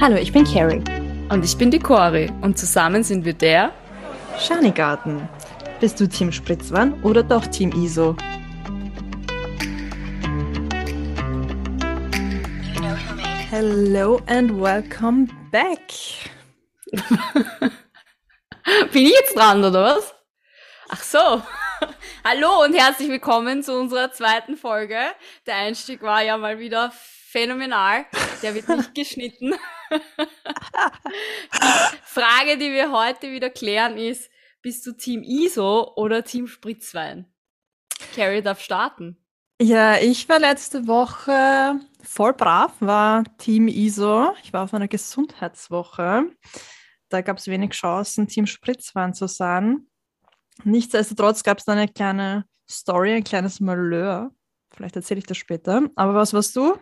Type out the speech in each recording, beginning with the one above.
Hallo, ich bin Carrie. Und ich bin die Cori und zusammen sind wir der Schanigarten. Bist du Team Spritzwan oder doch Team ISO? Hello and welcome back. bin ich jetzt dran, oder was? Ach so. Hallo und herzlich willkommen zu unserer zweiten Folge. Der Einstieg war ja mal wieder phänomenal. Der wird nicht geschnitten. die Frage, die wir heute wieder klären, ist: Bist du Team ISO oder Team Spritzwein? Carrie darf starten. Ja, ich war letzte Woche voll brav, war Team ISO. Ich war auf einer Gesundheitswoche. Da gab es wenig Chancen, Team Spritzwein zu sein. Nichtsdestotrotz gab es da eine kleine Story, ein kleines Malheur. Vielleicht erzähle ich das später. Aber was warst du?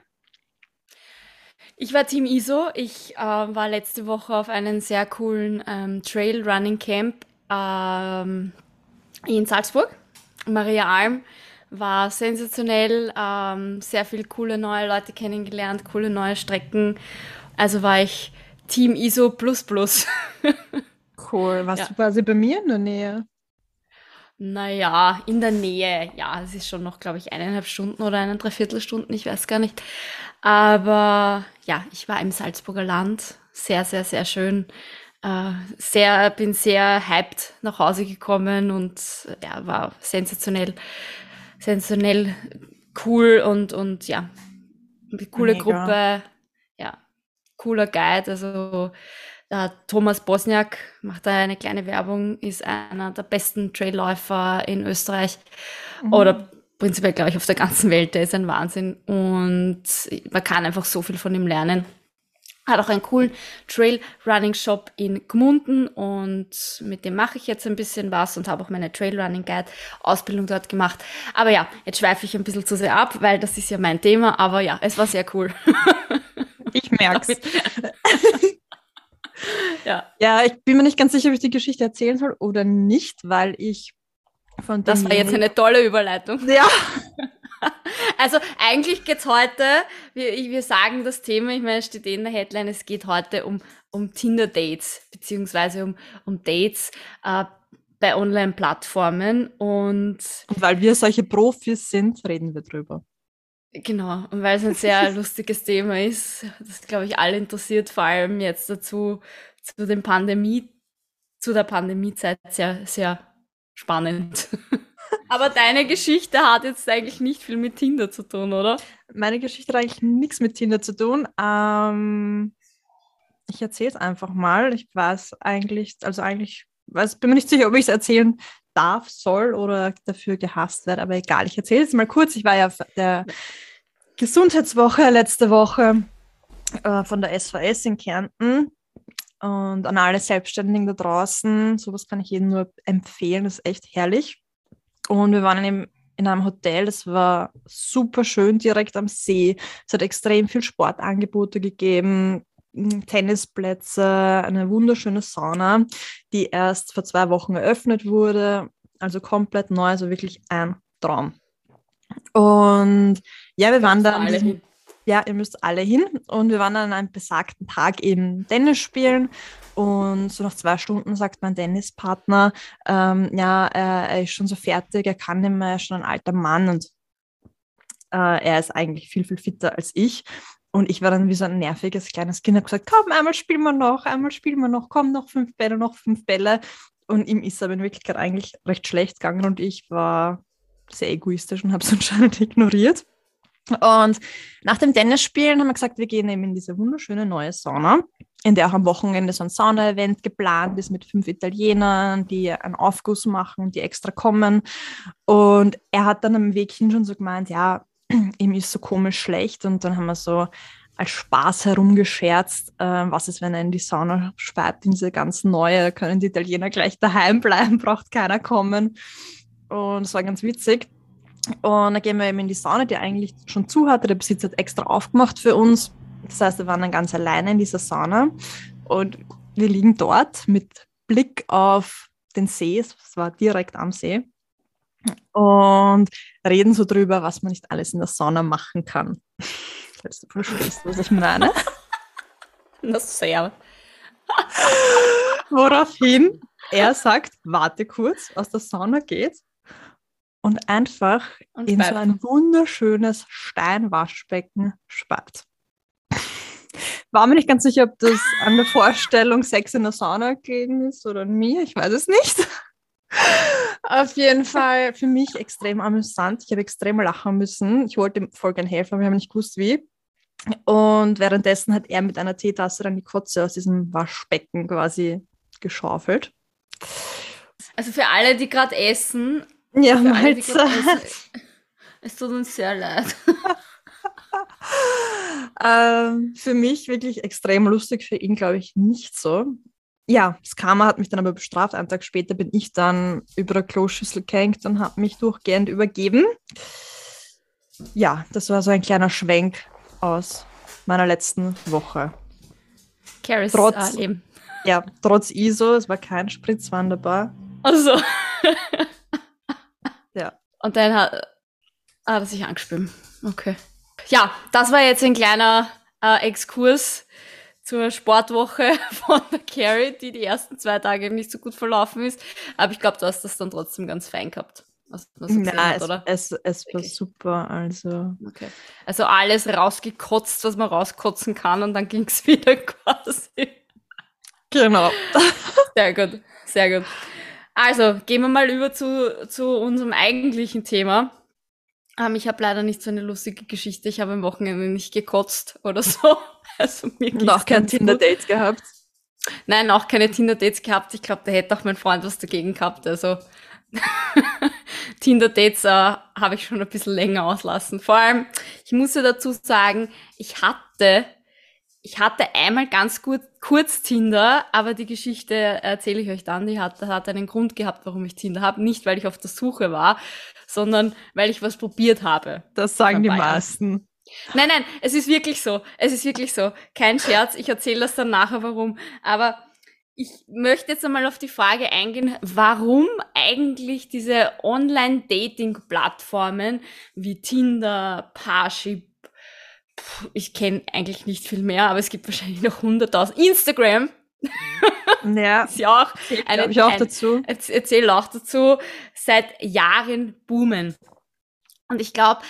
Ich war Team ISO. Ich äh, war letzte Woche auf einem sehr coolen ähm, Trail Running Camp ähm, in Salzburg. Maria Alm war sensationell, ähm, sehr viele coole neue Leute kennengelernt, coole neue Strecken. Also war ich Team ISO plus plus. cool. Warst ja. du quasi bei mir in der Nähe? Naja, in der Nähe. Ja, es ist schon noch, glaube ich, eineinhalb Stunden oder eine Dreiviertelstunden, ich weiß gar nicht. Aber ja, ich war im Salzburger Land. Sehr, sehr, sehr schön. Äh, sehr, bin sehr hyped nach Hause gekommen und ja, war sensationell, sensationell cool und, und ja, coole Mega. Gruppe. Ja, cooler Guide. Also der Thomas Bosniak macht da eine kleine Werbung, ist einer der besten Trailläufer in Österreich. Mhm. Oder prinzipiell, glaube ich, auf der ganzen Welt, der ist ein Wahnsinn und man kann einfach so viel von ihm lernen. Hat auch einen coolen Trail-Running-Shop in Gmunden und mit dem mache ich jetzt ein bisschen was und habe auch meine Trail-Running-Guide-Ausbildung dort gemacht. Aber ja, jetzt schweife ich ein bisschen zu sehr ab, weil das ist ja mein Thema, aber ja, es war sehr cool. Ich merke es. ja. ja, ich bin mir nicht ganz sicher, ob ich die Geschichte erzählen soll oder nicht, weil ich von das war jetzt eine tolle Überleitung. Ja. Also eigentlich geht es heute, wir, wir sagen das Thema, ich meine, es steht eh in der Headline, es geht heute um, um Tinder-Dates, beziehungsweise um, um Dates äh, bei Online-Plattformen und, und weil wir solche Profis sind, reden wir drüber. Genau, und weil es ein sehr lustiges Thema ist, das glaube ich alle interessiert, vor allem jetzt dazu zu den Pandemie, zu der Pandemiezeit sehr, sehr spannend. Aber deine Geschichte hat jetzt eigentlich nicht viel mit Tinder zu tun, oder? Meine Geschichte hat eigentlich nichts mit Tinder zu tun. Ähm, ich erzähle es einfach mal. Ich weiß eigentlich, also eigentlich, weiß, bin mir nicht sicher, ob ich es erzählen darf, soll oder dafür gehasst werde, aber egal. Ich erzähle es mal kurz. Ich war ja auf der Gesundheitswoche letzte Woche äh, von der SVS in Kärnten und an alle Selbstständigen da draußen, sowas kann ich jedem nur empfehlen, das ist echt herrlich. Und wir waren in, in einem Hotel, das war super schön, direkt am See. Es hat extrem viel Sportangebote gegeben, Tennisplätze, eine wunderschöne Sauna, die erst vor zwei Wochen eröffnet wurde. Also komplett neu, also wirklich ein Traum. Und ja, wir waren da ja, ihr müsst alle hin. Und wir waren dann an einem besagten Tag eben Tennis spielen. Und so nach zwei Stunden sagt mein Tennispartner, ähm, ja, er, ist schon so fertig, er kann nicht mehr, er ist schon ein alter Mann und äh, er ist eigentlich viel, viel fitter als ich. Und ich war dann wie so ein nerviges kleines Kind, habe gesagt, komm, einmal spielen wir noch, einmal spielen wir noch, komm, noch fünf Bälle, noch fünf Bälle. Und ihm ist aber in Wirklichkeit eigentlich recht schlecht gegangen und ich war sehr egoistisch und habe es anscheinend ignoriert. Und nach dem Tennisspielen haben wir gesagt, wir gehen eben in diese wunderschöne neue Sauna, in der auch am Wochenende so ein Sauna-Event geplant ist mit fünf Italienern, die einen Aufguss machen, die extra kommen. Und er hat dann am Weg hin schon so gemeint, ja, ihm ist so komisch schlecht. Und dann haben wir so als Spaß herumgescherzt, äh, was ist, wenn er in die Sauna speit, in diese ganz neue, können die Italiener gleich daheim bleiben, braucht keiner kommen. Und es war ganz witzig. Und dann gehen wir eben in die Sauna, die eigentlich schon zu hatte. Der Besitzer hat extra aufgemacht für uns. Das heißt, wir waren dann ganz alleine in dieser Sauna. Und wir liegen dort mit Blick auf den See. Es war direkt am See. Und reden so drüber, was man nicht alles in der Sauna machen kann. Falls du verstehst, was ich meine. Na sehr. Woraufhin er sagt, warte kurz, aus der Sauna geht und einfach Und in so ein wunderschönes Steinwaschbecken spart. War mir nicht ganz sicher, ob das an der Vorstellung Sex in der Sauna gelegen ist oder an mir, ich weiß es nicht. Auf jeden Fall für mich extrem amüsant. Ich habe extrem lachen müssen. Ich wollte ihm voll gern helfen, aber wir haben nicht gewusst, wie. Und währenddessen hat er mit einer Teetasse dann die Kotze aus diesem Waschbecken quasi geschaufelt. Also für alle, die gerade essen, Ja, Mahlzeit. es tut uns sehr leid. ähm, für mich wirklich extrem lustig, für ihn glaube ich nicht so. Ja, das Karma hat mich dann aber bestraft. Einen Tag später bin ich dann über der Kloschüssel gehängt und habe mich durchgehend übergeben. Ja, das war so ein kleiner Schwenk aus meiner letzten Woche. Carries Trotz- Leben. Ja, trotz ISO, es war kein Spritz wanderbar. Also. Ja. Und dann hat, hat er sich angespielt. Okay. Ja, das war jetzt ein kleiner äh, Exkurs zur Sportwoche von der Carrie, die die ersten zwei Tage nicht so gut verlaufen ist. Aber ich glaube, du hast das dann trotzdem ganz fein gehabt. Was man so Ja, hat, es, oder? es, es war super. Also, Okay. Also alles rausgekotzt, was man rauskotzen kann und dann ging es wieder quasi. genau. Sehr gut, sehr gut. Also, gehen wir mal über zu, zu unserem eigentlichen Thema. Ähm, ich habe leider nicht so eine lustige Geschichte. Ich habe am Wochenende nicht gekotzt oder so. Also mir Und auch kein. Tinder-Date gehabt. Nein, auch keine Tinder-Dates gehabt. Ich glaube, da hätte auch mein Freund was dagegen gehabt. Also Tinder-Dates äh, habe ich schon ein bisschen länger auslassen. Vor allem, ich muss ja dazu sagen, ich hatte, ich hatte einmal ganz gut kurz Tinder, aber die Geschichte erzähle ich euch dann. Die hat, hat einen Grund gehabt, warum ich Tinder habe. Nicht, weil ich auf der Suche war, sondern weil ich was probiert habe. Das sagen die meisten. Nein, nein, es ist wirklich so. Es ist wirklich so. Kein Scherz. Ich erzähle das dann nachher, warum. Aber ich möchte jetzt einmal auf die Frage eingehen, warum eigentlich diese Online-Dating-Plattformen wie Tinder, Parship, ich kenne eigentlich nicht viel mehr, aber es gibt wahrscheinlich noch hunderttausend. Instagram Ja, ist ja auch eine, ich auch ein- dazu. Erz- erzähl auch dazu, seit Jahren boomen. Und ich glaube,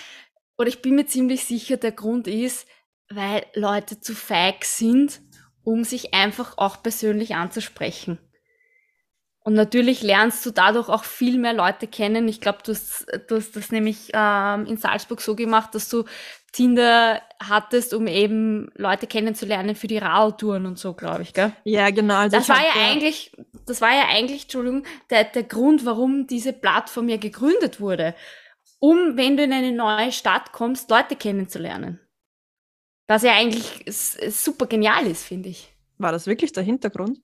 oder ich bin mir ziemlich sicher, der Grund ist, weil Leute zu feig sind, um sich einfach auch persönlich anzusprechen. Und natürlich lernst du dadurch auch viel mehr Leute kennen. Ich glaube, du hast, du hast das nämlich ähm, in Salzburg so gemacht, dass du Tinder hattest, um eben Leute kennenzulernen für die Radtouren und so, glaube ich, gell? Ja, genau. Also Das war hab ja eigentlich, das war ja eigentlich, Entschuldigung, der, der Grund, warum diese Plattform ja gegründet wurde. Um, wenn du in eine neue Stadt kommst, Leute kennenzulernen. Was ja eigentlich super genial ist, finde ich. War das wirklich der Hintergrund?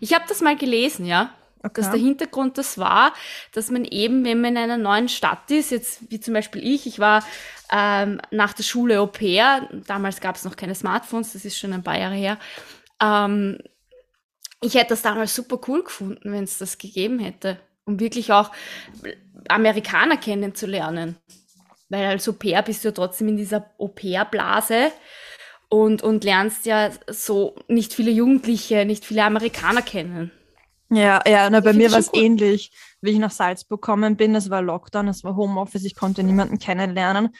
Ich habe das mal gelesen, ja. Dass der Okay. Hintergrund das war, dass man eben, wenn man in einer neuen Stadt ist, jetzt wie zum Beispiel ich, ich war ähm, nach der Schule Au pair, damals gab es noch keine Smartphones, das ist schon ein paar Jahre her. Ähm, ich hätte das damals super cool gefunden, wenn es das gegeben hätte, um wirklich auch Amerikaner kennenzulernen. Weil als Au pair bist du ja trotzdem in dieser Au pair-Blase und, und lernst ja so nicht viele Jugendliche, nicht viele Amerikaner kennen. Ja, ja, na, bei mir war es cool. ähnlich, wie ich nach Salzburg gekommen bin. Es war Lockdown, es war Homeoffice, ich konnte niemanden kennenlernen.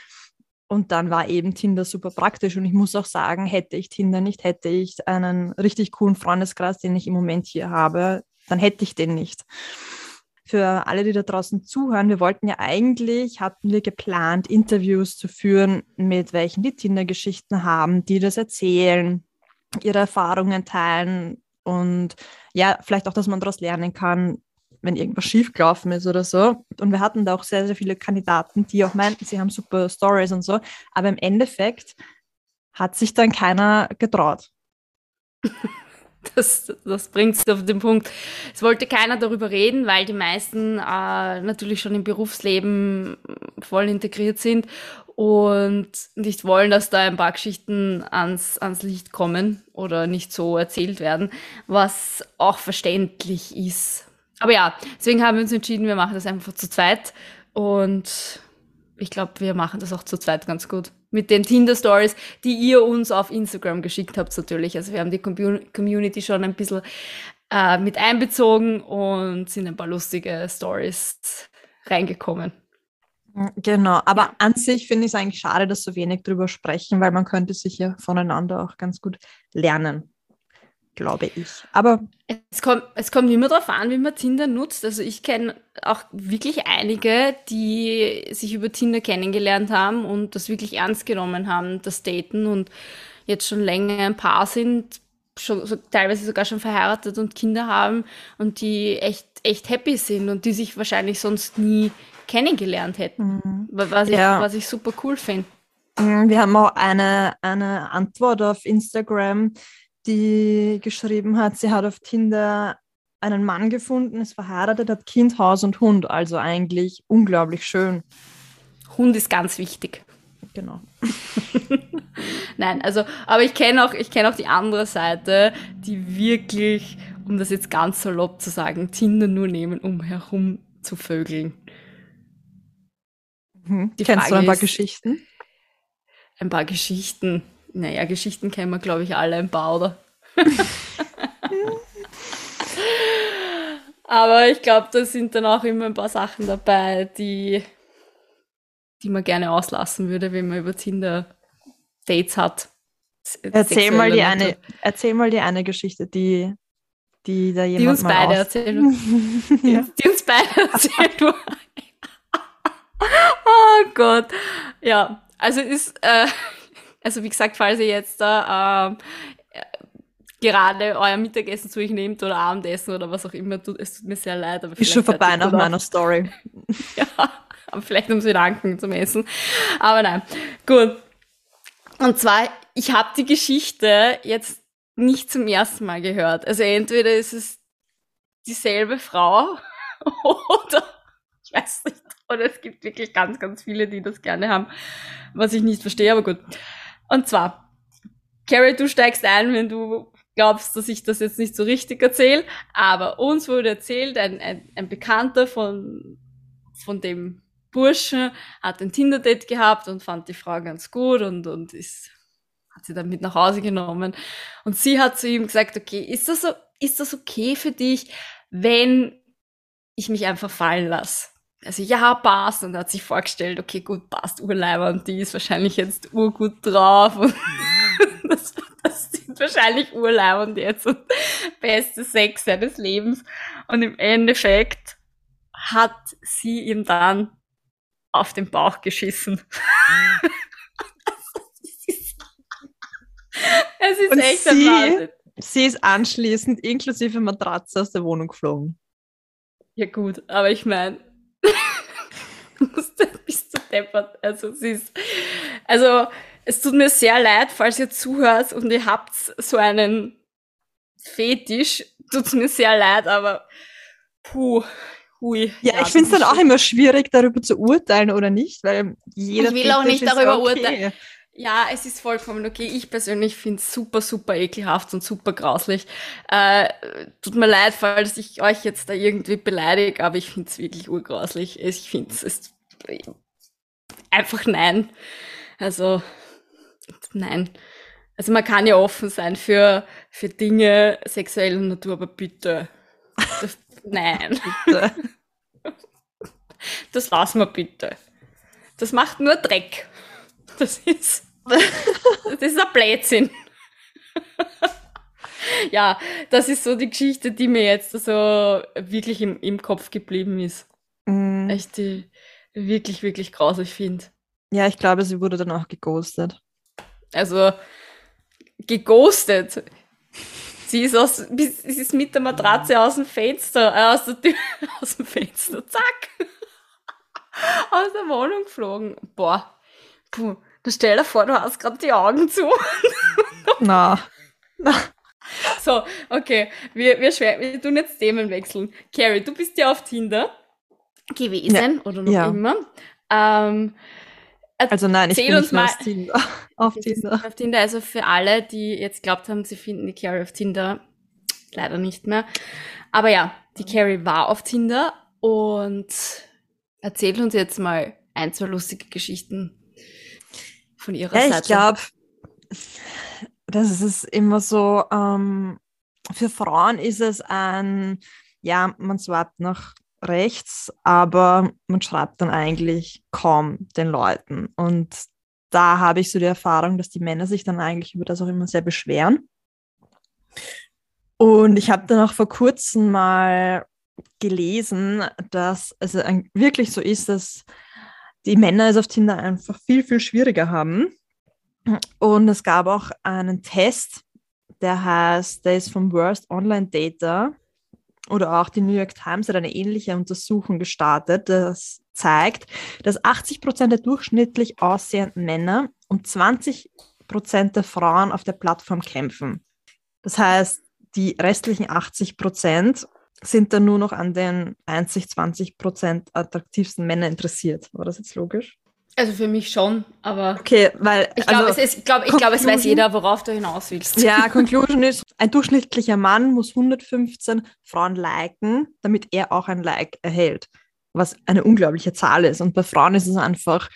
Und dann war eben Tinder super praktisch. Und ich muss auch sagen, hätte ich Tinder nicht, hätte ich einen richtig coolen Freundeskreis, den ich im Moment hier habe, dann hätte ich den nicht. Für alle, die da draußen zuhören, wir wollten ja eigentlich, hatten wir geplant, Interviews zu führen mit welchen die Tinder-Geschichten haben, die das erzählen, ihre Erfahrungen teilen und ja, vielleicht auch, dass man daraus lernen kann, wenn irgendwas schiefgelaufen ist oder so. Und wir hatten da auch sehr, sehr viele Kandidaten, die auch meinten, sie haben super Stories und so. Aber im Endeffekt hat sich dann keiner getraut. Das, das bringt es auf den Punkt. Es wollte keiner darüber reden, weil die meisten äh, natürlich schon im Berufsleben voll integriert sind und nicht wollen, dass da ein paar Geschichten ans, ans Licht kommen oder nicht so erzählt werden, was auch verständlich ist. Aber ja, deswegen haben wir uns entschieden, wir machen das einfach zu zweit und ich glaube, wir machen das auch zu zweit ganz gut. Mit den Tinder-Stories, die ihr uns auf Instagram geschickt habt, natürlich. Also wir haben die Community schon ein bisschen äh, mit einbezogen und sind ein paar lustige Stories reingekommen. Genau, aber ja. an sich finde ich es eigentlich schade, dass so wenig drüber sprechen, weil man könnte sich ja voneinander auch ganz gut lernen glaube ich. Aber es kommt, es kommt immer darauf an, wie man Tinder nutzt. Also ich kenne auch wirklich einige, die sich über Tinder kennengelernt haben und das wirklich ernst genommen haben, das Daten und jetzt schon länger ein Paar sind, schon, so, teilweise sogar schon verheiratet und Kinder haben und die echt, echt happy sind und die sich wahrscheinlich sonst nie kennengelernt hätten. Mhm. Was, ich, ja. was ich super cool finde. Mhm, wir haben auch eine, eine Antwort auf Instagram die geschrieben hat, sie hat auf Tinder einen Mann gefunden, ist verheiratet, hat Kind, Haus und Hund. Also eigentlich unglaublich schön. Hund ist ganz wichtig. Genau. Nein, also, aber ich kenne auch, ich kenne auch die andere Seite, die wirklich, um das jetzt ganz salopp zu sagen, Tinder nur nehmen, um herum zu vögeln. Mhm. Die Kennst Frage du ein paar ist, Geschichten? Ein paar Geschichten. Naja, Geschichten kennen wir, glaube ich, alle ein paar, oder? Aber ich glaube, da sind dann auch immer ein paar Sachen dabei, die, die man gerne auslassen würde, wenn man über Tinder Dates hat. Erzähl mal, die eine, erzähl mal die eine Geschichte, die, die da jemand Die uns beide erzählen. ja. die, die uns beide erzählen. oh Gott. Ja, also ist, äh, also wie gesagt, falls ihr jetzt da äh, gerade euer Mittagessen zu euch nehmt oder Abendessen oder was auch immer, tut, es tut mir sehr leid. Aber ist schon vorbei nach meiner Story. ja, aber vielleicht um sie danken zum Essen. Aber nein, gut. Und zwar, ich habe die Geschichte jetzt nicht zum ersten Mal gehört. Also entweder ist es dieselbe Frau oder ich weiß nicht, oder es gibt wirklich ganz, ganz viele, die das gerne haben, was ich nicht verstehe, aber gut. Und zwar, Carrie, du steigst ein, wenn du glaubst, dass ich das jetzt nicht so richtig erzähle, aber uns wurde erzählt, ein, ein, ein Bekannter von, von dem Burschen hat ein Tinder-Date gehabt und fand die Frau ganz gut und, und ist, hat sie dann mit nach Hause genommen. Und sie hat zu ihm gesagt, okay, ist das, so, ist das okay für dich, wenn ich mich einfach fallen lasse? Also ja, passt. Und hat sich vorgestellt, okay, gut, passt, Urleiber und die ist wahrscheinlich jetzt urgut drauf. Und das, das sind wahrscheinlich Urleiber und jetzt und beste Sex seines Lebens. Und im Endeffekt hat sie ihm dann auf den Bauch geschissen. es ist und echt sie, Wahnsinn. Sie ist anschließend inklusive Matratze aus der Wohnung geflogen. Ja gut, aber ich meine, bist du deppert. Also, ist, also, es tut mir sehr leid, falls ihr zuhört und ihr habt so einen Fetisch. Tut's mir sehr leid, aber puh, hui. Ja, ja ich finde es dann auch immer schwierig, darüber zu urteilen oder nicht, weil jeder Ich will Fetisch auch nicht darüber okay. urteilen. Ja, es ist vollkommen okay. Ich persönlich finde es super, super ekelhaft und super grauslich. Äh, tut mir leid, falls ich euch jetzt da irgendwie beleidige, aber ich finde es wirklich urgrauslich. Ich finde es einfach nein. Also, nein. Also man kann ja offen sein für, für Dinge sexueller Natur, aber bitte. Das, nein. Bitte. Das lassen wir bitte. Das macht nur Dreck. Das ist, das ist ein Blödsinn. ja, das ist so die Geschichte, die mir jetzt so wirklich im, im Kopf geblieben ist. Mm. Echt die wirklich, wirklich grausig finde. Ja, ich glaube, sie wurde dann auch geghostet. Also, geghostet. Sie ist, aus, sie ist mit der Matratze aus dem Fenster, äh, aus der Tür, aus dem Fenster, zack, aus der Wohnung geflogen. Boah, puh, da stell dir vor, du hast gerade die Augen zu. Na. Na. So, okay, wir, wir, schwer, wir tun jetzt Themen wechseln. Carrie, du bist ja auf Tinder gewesen ja. oder noch ja. immer. Ähm, also nein, ich bin nicht mal auf Tinder. auf Tinder. Auf Tinder. Also für alle, die jetzt glaubt haben, sie finden die Carrie auf Tinder, leider nicht mehr. Aber ja, die Carrie war auf Tinder und erzählt uns jetzt mal, ein, zwei lustige Geschichten von ihrer Ja, Seite. ich glaube, das ist immer so, ähm, für Frauen ist es ein, ja, man swipet nach rechts, aber man schreibt dann eigentlich kaum den Leuten. Und da habe ich so die Erfahrung, dass die Männer sich dann eigentlich über das auch immer sehr beschweren. Und ich habe dann auch vor kurzem mal gelesen, dass es wirklich so ist, dass die Männer es auf Tinder einfach viel, viel schwieriger haben. Und es gab auch einen Test, der heißt, der ist vom Worst Online Data oder auch die New York Times hat eine ähnliche Untersuchung gestartet, das zeigt, dass 80 Prozent der durchschnittlich aussehenden Männer und 20 Prozent der Frauen auf der Plattform kämpfen. Das heißt, die restlichen 80 Prozent sind dann nur noch an den einzig 20 Prozent attraktivsten Männern interessiert. War das jetzt logisch? Also für mich schon, aber Okay, weil ich glaube, also, es, ist- glaub, ich glaub, es weiß jeder, worauf du hinaus willst. Ja, Conclusion ist, ein durchschnittlicher Mann muss 115 Frauen liken, damit er auch ein Like erhält. Was eine unglaubliche Zahl ist. Und bei Frauen ist es einfach,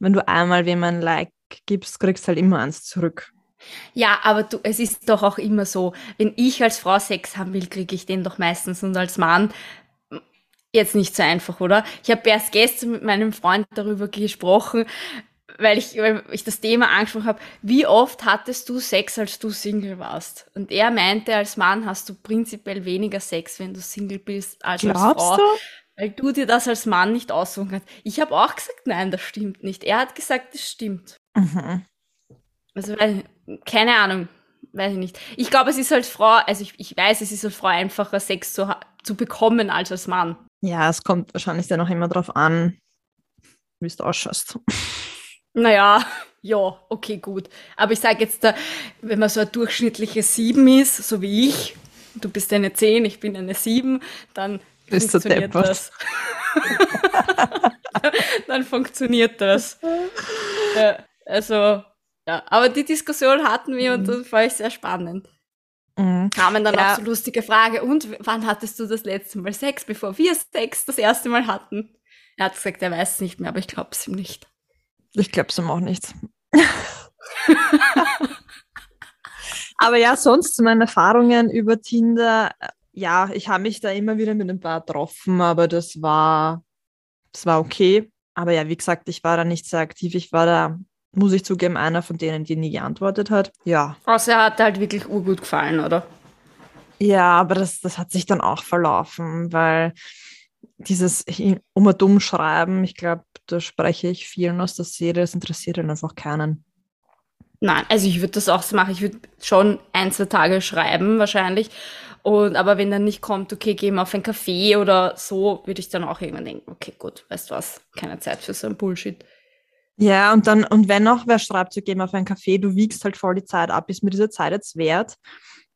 wenn du einmal wem ein Like gibst, kriegst du halt immer eins zurück. Ja, aber du, es ist doch auch immer so, wenn ich als Frau Sex haben will, kriege ich den doch meistens und als Mann jetzt nicht so einfach, oder? Ich habe erst gestern mit meinem Freund darüber gesprochen, weil ich, weil ich das Thema angesprochen habe, wie oft hattest du Sex, als du Single warst? Und er meinte, als Mann hast du prinzipiell weniger Sex, wenn du Single bist, als als Glaubst Frau. du? Weil du dir das als Mann nicht aussuchen kannst. Ich habe auch gesagt, nein, das stimmt nicht. Er hat gesagt, das stimmt. Mhm. Also, weil, keine Ahnung, weiß ich nicht. Ich glaube, es ist als Frau, also ich, ich weiß, es ist als Frau einfacher, Sex zu, zu bekommen als als Mann. Ja, es kommt wahrscheinlich dann auch immer drauf an, wie du ausschaust. Naja, ja, okay, gut. Aber ich sage jetzt, da, wenn man so ein durchschnittliches Sieben ist, so wie ich, du bist eine Zehn, ich bin eine Sieben, dann Bist du funktioniert deppert. das. dann funktioniert das. Ja, also, ja. Aber die Diskussion hatten wir und das war ich sehr spannend. Mhm. kamen dann Ja. auch so lustige Frage. Und wann hattest du das letzte Mal Sex, bevor wir Sex das erste Mal hatten? Er hat gesagt, er weiß es nicht mehr, aber ich glaube es ihm nicht. Ich glaube es ihm auch nicht. Aber ja, sonst zu meinen Erfahrungen über Tinder, äh, ja, ich habe mich da immer wieder mit ein paar getroffen, aber das war, das war okay. Aber ja, wie gesagt, ich war da nicht sehr aktiv. Ich war da, muss ich zugeben, einer von denen, die nie geantwortet hat. Ja, Außer er hat halt wirklich urgut gefallen, oder? ja, aber das, das hat sich dann auch verlaufen, weil dieses um und dumm schreiben, ich glaube, da spreche ich vielen aus der Serie, das interessiert dann einfach keinen. Nein, also ich würde das auch so machen. Ich würde schon ein, zwei Tage schreiben, wahrscheinlich. Und, aber wenn dann nicht kommt, okay, gehen wir auf ein Café oder so, würde ich dann auch irgendwann denken, okay, gut, weißt du was, keine Zeit für so ein Bullshit. Ja, und dann, und wenn noch wer schreibt, zu gehen auf ein Café, du wiegst halt voll die Zeit ab. Ist mir diese Zeit jetzt wert,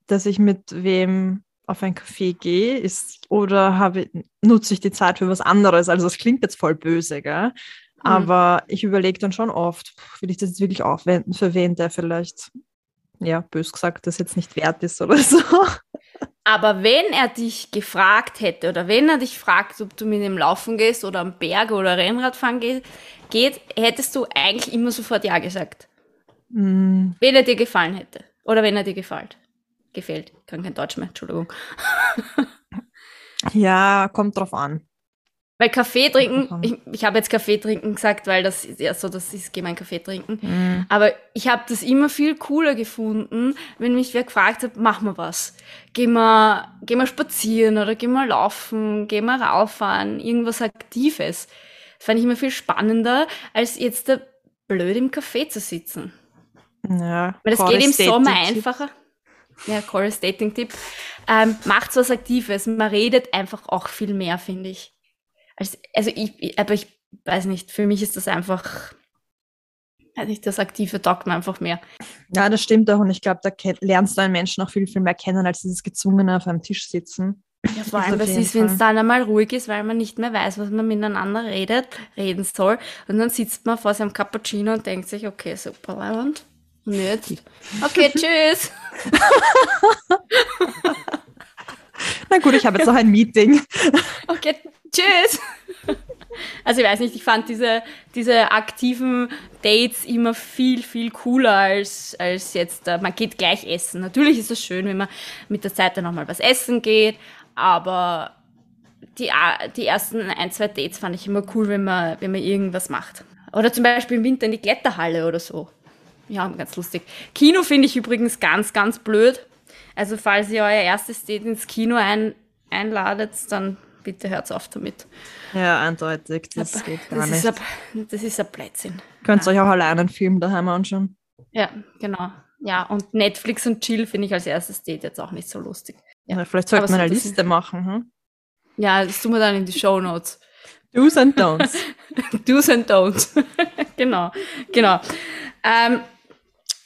dass ich mit wem auf ein Café gehe, ist, oder habe, nutze ich die Zeit für was anderes? Also das klingt jetzt voll böse, gell? Aber ich überlege dann schon oft, will ich das jetzt wirklich aufwenden für wen, der vielleicht, ja, bös gesagt, das jetzt nicht wert ist oder so. Aber wenn er dich gefragt hätte oder wenn er dich fragt, ob du mit ihm laufen gehst oder am Berg oder Rennradfahren ge geht, hättest du eigentlich immer sofort Ja gesagt. Hm, Wenn er dir gefallen hätte. Oder wenn er dir gefällt. Gefällt. Ich kann kein Deutsch mehr, Entschuldigung. ja, kommt drauf an. Weil Kaffee trinken, ich, ich habe jetzt Kaffee trinken gesagt, weil das ist ja so, das ist, einen Kaffee trinken. Hm. Aber ich habe das immer viel cooler gefunden, wenn mich wer gefragt hat, mach mal was. Geh mal, geh mal spazieren oder geh mal laufen, geh mal rauffahren, irgendwas Aktives. Das fand ich immer viel spannender, als jetzt da blöd im Café zu sitzen. Ja, Weil das geht im Sommer einfacher. Ja, Chorus Dating Tipp. Ähm, macht was Aktives. Man redet einfach auch viel mehr, finde ich. Also, also ich, aber ich weiß nicht, für mich ist das einfach, weiß nicht, das Aktive mir einfach mehr. Ja, das stimmt auch. Und ich glaube, da lernst du einen Menschen auch viel, viel mehr kennen, als dieses gezwungene auf einem Tisch sitzen. Ja, vor allem, jeden ist, wenn es dann einmal ruhig ist, weil man nicht mehr weiß, was man miteinander redet, reden soll. Und dann sitzt man vor seinem Cappuccino und denkt sich, okay, super, Leiband. Und jetzt? Okay, tschüss. Na gut, ich habe jetzt noch ein Meeting. Okay, tschüss. Also ich weiß nicht, ich fand diese, diese aktiven Dates immer viel, viel cooler als, als jetzt, uh, man geht gleich essen. Natürlich ist es schön, wenn man mit der Zeit dann nochmal was essen geht, aber die, die ersten ein, zwei Dates fand ich immer cool, wenn man, wenn man irgendwas macht. Oder zum Beispiel im Winter in die Kletterhalle oder so. Ja, ganz lustig. Kino finde ich übrigens ganz, ganz blöd. Also falls ihr euer erstes Date ins Kino ein, einladet, dann bitte hört auf damit. Ja, eindeutig. Das Aber geht gar das nicht. Ist ein, das ist ein Blödsinn. Könnt ihr ja. euch auch alleine einen Film daheim anschauen. Ja, genau. Ja, und Netflix und Chill finde ich als erstes Date jetzt auch nicht so lustig. Ja. ja vielleicht sollte man eine Liste machen. Hm? Ja, das tun wir dann in die Show Notes. Do's and Don'ts. Do's and Don'ts. genau, genau. Ähm,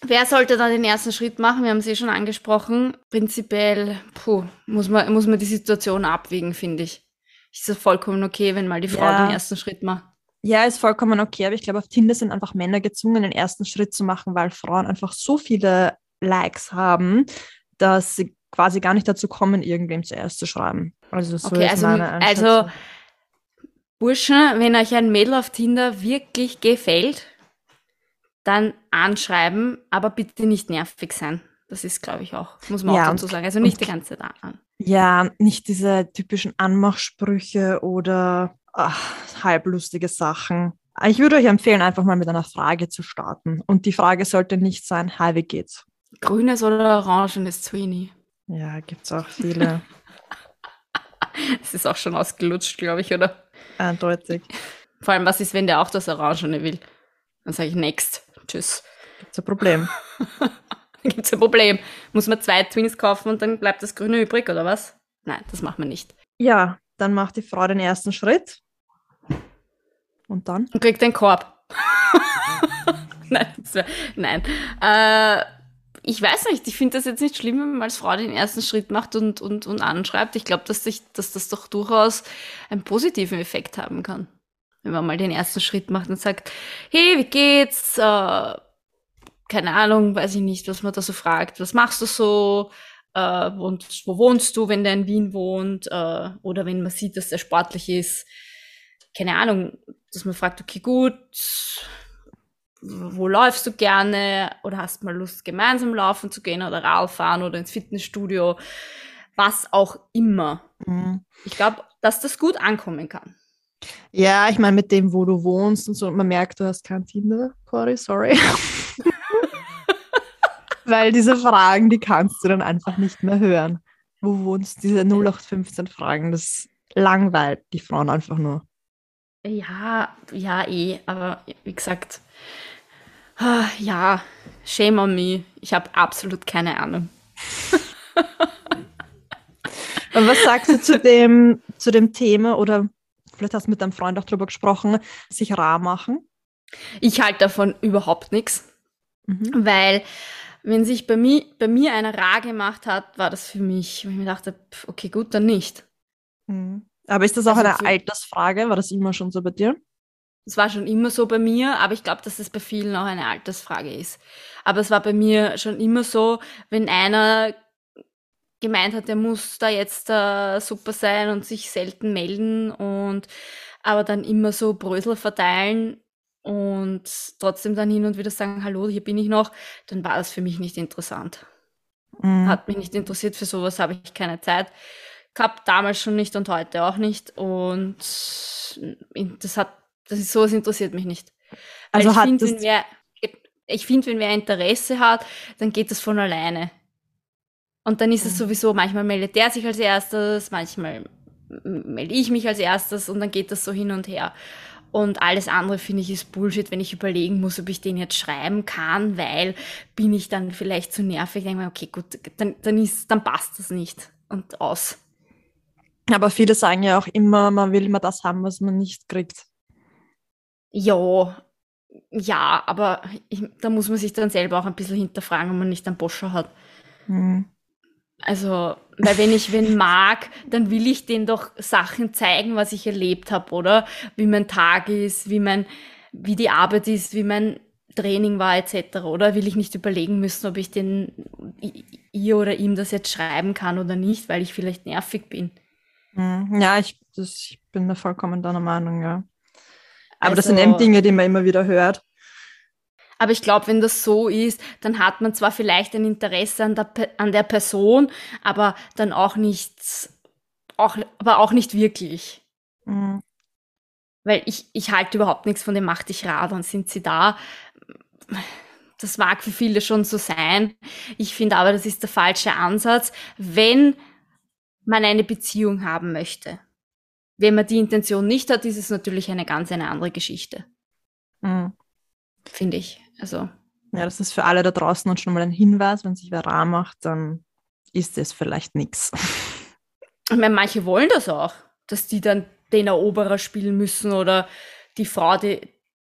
wer sollte dann den ersten Schritt machen? Wir haben es eh schon angesprochen. Prinzipiell, puh, muss man, muss man die Situation abwägen, finde ich. Ist es vollkommen okay, wenn mal die Frau ja. den ersten Schritt macht? Ja, ist vollkommen okay, aber ich glaube, auf Tinder sind einfach Männer gezwungen, den ersten Schritt zu machen, weil Frauen einfach so viele Likes haben, dass sie quasi gar nicht dazu kommen, irgendwem zuerst zu schreiben. Also so okay, also, also Burschen, wenn euch ein Mädel auf Tinder wirklich gefällt, dann anschreiben, aber bitte nicht nervig sein. Das ist, glaube ich, auch, muss man ja, auch dazu sagen. Also nicht die ganze Zeit an. Ja, nicht diese typischen Anmachsprüche oder ach, halblustige Sachen. Ich würde euch empfehlen, einfach mal mit einer Frage zu starten. Und die Frage sollte nicht sein, hi, wie geht's? Grünes oder orangenes Sweeney? Ja, gibt's auch viele. Es ist auch schon ausgelutscht, glaube ich, oder? Eindeutig. Vor allem, was ist, wenn der auch das Orangene will? Dann sage ich next. Tschüss. Gibt's ein Problem. dann gibt's ein Problem. Muss man zwei Twins kaufen und dann bleibt das Grüne übrig, oder was? Nein, das macht man nicht. Ja, dann macht die Frau den ersten Schritt. Und dann? Und kriegt den Korb. nein, wär, nein. Äh, ich weiß nicht, ich finde das jetzt nicht schlimm, wenn man als Frau den ersten Schritt macht und, und, und anschreibt. Ich glaube, dass, dass das doch durchaus einen positiven Effekt haben kann. Wenn man mal den ersten Schritt macht und sagt, hey, wie geht's? Äh, keine Ahnung, weiß ich nicht, was man da so fragt. Was machst du so? Äh, und wo wohnst du, wenn der in Wien wohnt? Äh, oder wenn man sieht, dass der sportlich ist. Keine Ahnung, dass man fragt, okay, gut, wo läufst du gerne oder hast mal Lust, gemeinsam laufen zu gehen oder Radfahren oder ins Fitnessstudio, was auch immer. Mhm. Ich glaube, dass das gut ankommen kann. Ja, ich meine, mit dem, wo du wohnst und so, man merkt, du hast kein Tinder, Cory, sorry. Weil diese Fragen, die kannst du dann einfach nicht mehr hören. Wo wohnst du? Diese 0815 Fragen, das langweilt die Frauen einfach nur. Ja, ja, eh, aber wie gesagt, Ah, ja, shame on me. Ich habe absolut keine Ahnung. Und was sagst du zu dem, zu dem Thema oder vielleicht hast du mit deinem Freund auch darüber gesprochen, sich rar machen? Ich halte davon überhaupt nichts, mhm. weil wenn sich bei mir, bei mir einer rar gemacht hat, war das für mich, wo ich mir dachte, okay, gut, dann nicht. Mhm. Aber ist das auch also eine Altersfrage? War das immer schon so bei dir? Es war schon immer so bei mir, aber ich glaube, dass es bei vielen auch eine Altersfrage ist. Aber es war bei mir schon immer so, wenn einer gemeint hat, er muss da jetzt äh, super sein und sich selten melden und aber dann immer so Brösel verteilen und trotzdem dann hin und wieder sagen, hallo, hier bin ich noch, dann war das für mich nicht interessant. Mhm. Hat mich nicht interessiert, für sowas habe ich keine Zeit gehabt, damals schon nicht und heute auch nicht. Und das hat das ist sowas interessiert mich nicht. Also ich finde, wenn wer, ich finde, wenn wer Interesse hat, dann geht das von alleine. Und dann ist es mhm. sowieso, manchmal meldet der sich als erstes, manchmal melde ich mich als erstes und dann geht das so hin und her. Und alles andere finde ich ist Bullshit, wenn ich überlegen muss, ob ich den jetzt schreiben kann, weil bin ich dann vielleicht zu nervig. Denke mir, okay, gut, dann, dann, ist, dann passt das nicht. Und aus. Aber viele sagen ja auch immer, man will immer das haben, was man nicht kriegt. Ja, ja, aber ich, da muss man sich dann selber auch ein bisschen hinterfragen, ob man nicht einen Boscher hat. Mhm. Also, weil wenn ich wen mag, dann will ich den doch Sachen zeigen, was ich erlebt habe, oder? Wie mein Tag ist, wie mein, wie die Arbeit ist, wie mein Training war, etc. Oder will ich nicht überlegen müssen, ob ich den ihr oder ihm das jetzt schreiben kann oder nicht, weil ich vielleicht nervig bin. Mhm. Ja, ich, das, ich bin da vollkommen deiner Meinung, ja. Aber das sind eben Also- Dinge, die man immer wieder hört. Aber ich glaube, wenn das so ist, dann hat man zwar vielleicht ein Interesse an der, an der Person, aber dann auch nicht, auch, aber auch nicht wirklich. Mhm. Weil ich, ich halte überhaupt nichts von dem Mach dich rar, dann sind sie da. Das mag für viele schon so sein. Ich finde aber, das ist der falsche Ansatz, wenn man eine Beziehung haben möchte. Wenn man die Intention nicht hat, ist es natürlich eine ganz eine andere Geschichte, Mhm. finde ich. Also, Ja, das ist für alle da draußen und schon mal ein Hinweis, wenn sich wer rar macht, dann ist es vielleicht nichts. ich meine, manche wollen das auch, dass die dann den Eroberer spielen müssen oder die Frau, die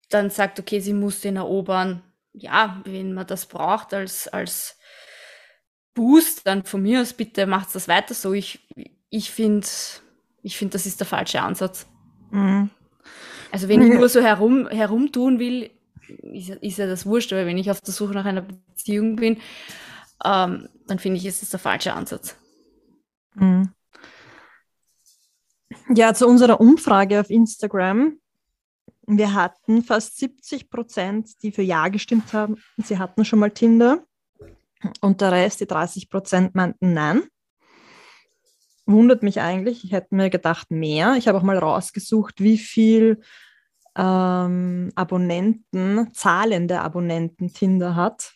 dann sagt, okay, sie muss den erobern. Ja, wenn man das braucht als, als Boost, dann von mir aus bitte macht das weiter so. Ich, ich finde, ich finde, das ist der falsche Ansatz. Mhm. Also wenn ich Ja. nur so herum, herumtun will, ist, ja- ist ja das wurscht, aber wenn ich auf der Suche nach einer Beziehung bin, ähm, dann finde ich, ist das der falsche Ansatz. Mhm. Ja, zu unserer Umfrage auf Instagram. Wir hatten fast 70 Prozent, die für Ja gestimmt haben. Sie hatten schon mal Tinder. Und der Rest, die 30 Prozent, meinten Nein. Wundert mich eigentlich. Ich hätte mir gedacht, mehr. Ich habe auch mal rausgesucht, wie viel ähm, Abonnenten, zahlende Abonnenten Tinder hat.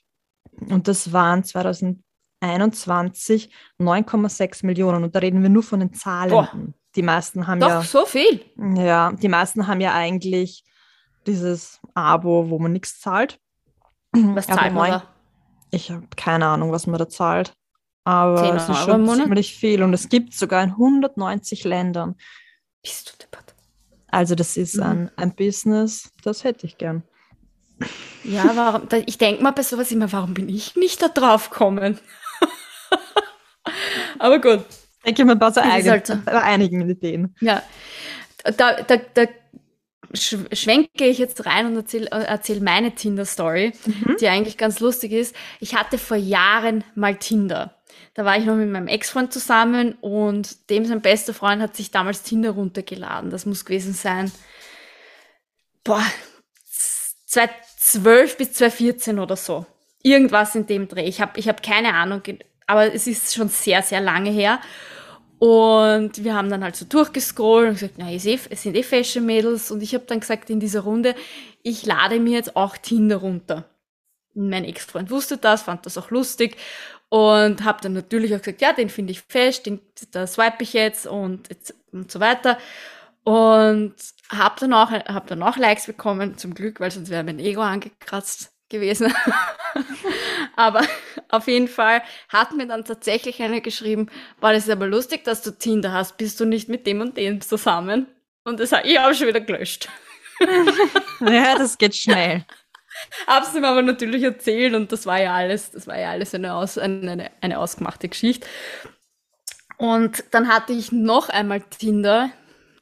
Und das waren 2021 9,6 Millionen. Und da reden wir nur von den Zahlenden. Die meisten haben Doch, ja, so viel. ja, die meisten haben ja eigentlich dieses Abo, wo man nichts zahlt. Was Aber zahlt man da? Ich habe keine Ahnung, was man da zahlt. Aber 10 es ist schon ziemlich viel. Und es gibt sogar in 190 Ländern. Bist du deppert? Also das ist Mhm. ein, ein Business, das hätte ich gern. Ja, warum? Ich denke mal bei sowas immer, warum bin ich nicht da drauf gekommen? Aber gut, Ich denke mal bei, so Das ist eigen, halt so. bei einigen Ideen. ja. Da, da, da sch- schwenke ich jetzt rein und erzähle erzähl meine Tinder-Story, Mhm. die eigentlich ganz lustig ist. Ich hatte vor Jahren mal Tinder. Da war ich noch mit meinem Ex-Freund zusammen und dem sein bester Freund hat sich damals Tinder runtergeladen. Das muss gewesen sein, boah, 2012 bis 2014 oder so. Irgendwas in dem Dreh. Ich habe ich hab keine Ahnung, aber es ist schon sehr, sehr lange her. Und wir haben dann halt so durchgescrollt und gesagt, na, ist eh, es sind eh Fashion-Mädels. Und ich habe dann gesagt in dieser Runde, ich lade mir jetzt auch Tinder runter. Mein Ex-Freund wusste das, fand das auch lustig und habe dann natürlich auch gesagt, ja, den finde ich fest, den, da swipe ich jetzt und, jetzt und so weiter. Und habe dann, hab dann auch Likes bekommen, zum Glück, weil sonst wäre mein Ego angekratzt gewesen. aber auf jeden Fall hat mir dann tatsächlich eine geschrieben, war das ist aber lustig, dass du Tinder hast, bist du nicht mit dem und dem zusammen? Und das, ich habe schon wieder gelöscht. Ja, das geht schnell. Hab's ihm aber natürlich erzählt und das war ja alles, das war ja alles eine, aus, eine, eine ausgemachte Geschichte. Und dann hatte ich noch einmal Tinder,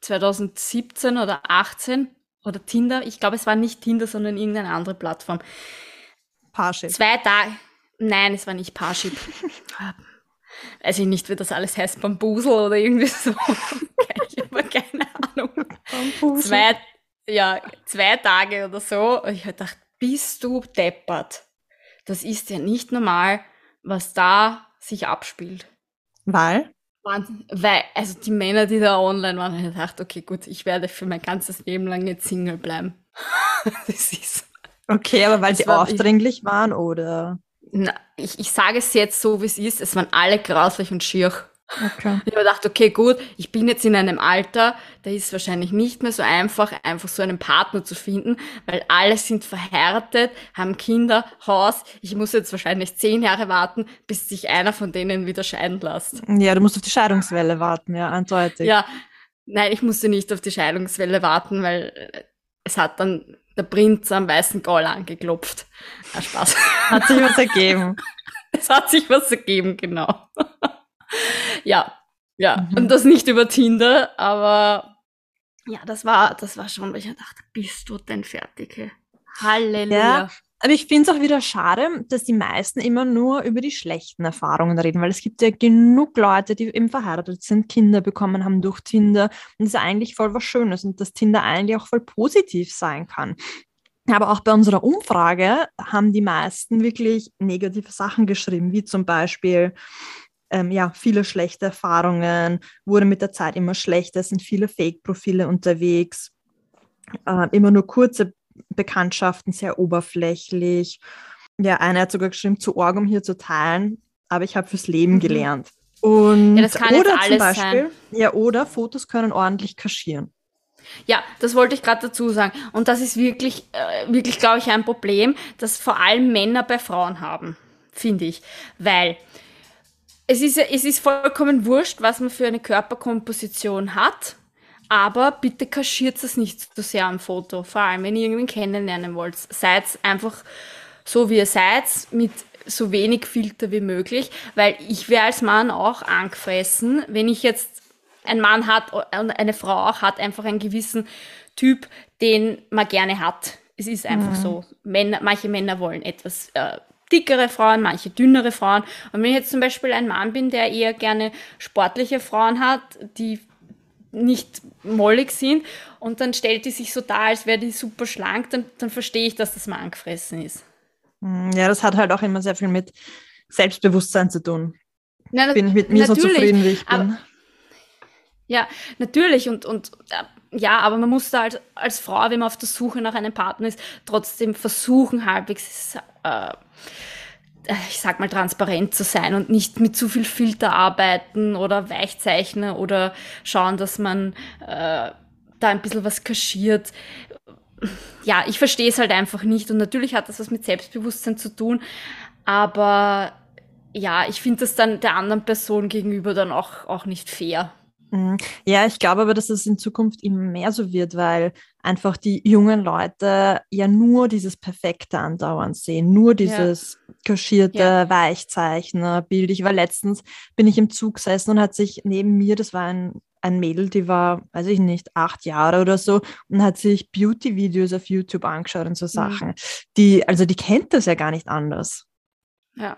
2017 oder 18 oder Tinder. Ich glaube, es war nicht Tinder, sondern irgendeine andere Plattform. Parship. Zwei Tage. Nein, es war nicht Parship. Weiß ich nicht, wie das alles heißt, Bambusel oder irgendwie so. ich habe keine Ahnung. Zwei, ja, zwei Tage oder so. Und ich habe gedacht, bist du deppert? Das ist ja nicht normal, was da sich abspielt. Weil? Weil, also die Männer, die da online waren, habe ich gedacht, okay, gut, ich werde für mein ganzes Leben lang jetzt Single bleiben. das ist. Okay, aber weil sie war- aufdringlich waren oder? Na, ich, ich sage es jetzt so, wie es ist. Es waren alle grauslich und schier. Okay. Ich habe gedacht, okay, gut, ich bin jetzt in einem Alter, da ist es wahrscheinlich nicht mehr so einfach, einfach so einen Partner zu finden, weil alle sind verhärtet, haben Kinder, Haus. Ich muss jetzt wahrscheinlich zehn Jahre warten, bis sich einer von denen wieder scheiden lässt. Ja, du musst auf die Scheidungswelle warten, ja, eindeutig. Ja, nein, ich musste nicht auf die Scheidungswelle warten, weil äh, es hat dann der Prinz am weißen Gaul angeklopft. Ja, Spaß. Hat sich was ergeben. Es hat sich was ergeben, genau. Ja, ja. Mhm. Und das nicht über Tinder, aber ja, das war, das war schon, weil ich dachte, bist du denn fertig? Hey? Halleluja. Ja. Aber ich finde es auch wieder schade, dass die meisten immer nur über die schlechten Erfahrungen reden, weil es gibt ja genug Leute, die eben verheiratet sind, Kinder bekommen haben durch Tinder und das ist eigentlich voll was Schönes und dass Tinder eigentlich auch voll positiv sein kann. Aber auch bei unserer Umfrage haben die meisten wirklich negative Sachen geschrieben, wie zum Beispiel, ähm, ja, viele schlechte Erfahrungen, wurde mit der Zeit immer schlechter, es sind viele Fake-Profile unterwegs, äh, immer nur kurze Bekanntschaften, sehr oberflächlich. Ja, einer hat sogar geschrieben, zu Org, um hier zu teilen, aber ich habe fürs Leben mhm. gelernt. Und, ja, das kann oder zum Beispiel, sein. ja, oder Fotos können ordentlich kaschieren. Ja, das wollte ich gerade dazu sagen. Und das ist wirklich, äh, wirklich, glaube ich, ein Problem, das vor allem Männer bei Frauen haben, finde ich. Weil es ist, es ist vollkommen wurscht, was man für eine Körperkomposition hat. Aber bitte kaschiert es nicht zu sehr am Foto. Vor allem, wenn ihr irgendwen kennenlernen wollt. Seid einfach so, wie ihr seid, mit so wenig Filter wie möglich. Weil ich wäre als Mann auch angefressen, wenn ich jetzt ein Mann hat und eine Frau auch hat einfach einen gewissen Typ, den man gerne hat. Es ist einfach mhm. so. Männer, manche Männer wollen etwas äh, dickere Frauen, manche dünnere Frauen. Und wenn ich jetzt zum Beispiel ein Mann bin, der eher gerne sportliche Frauen hat, die nicht mollig sind und dann stellt die sich so dar, als wäre die super schlank, dann, dann verstehe ich, dass das mal angefressen ist. Mhm, ja, das hat halt auch immer sehr viel mit Selbstbewusstsein zu tun. Na, bin ich mit mir so zufrieden, wie ich bin. Aber, ja, natürlich und, und äh, ja, aber man muss da als, als Frau, wenn man auf der Suche nach einem Partner ist, trotzdem versuchen, halbwegs, äh, ich sag mal, transparent zu sein und nicht mit zu viel Filter arbeiten oder Weichzeichnen oder schauen, dass man äh, da ein bisschen was kaschiert. Ja, ich verstehe es halt einfach nicht und natürlich hat das was mit Selbstbewusstsein zu tun, aber ja, ich finde das dann der anderen Person gegenüber dann auch, auch nicht fair. Mhm. Ja, ich glaube aber, dass es in Zukunft immer mehr so wird, weil einfach die jungen Leute ja nur dieses Perfekte andauernd sehen, nur dieses ja. kaschierte ja. Weichzeichner-Bild. Ich war letztens, bin ich im Zug gesessen und hat sich neben mir, das war ein, ein Mädel, die war, weiß ich nicht, acht Jahre oder so und hat sich Beauty-Videos auf YouTube angeschaut und so mhm. Sachen. Mhm. Die, also die kennt das ja gar nicht anders. Ja,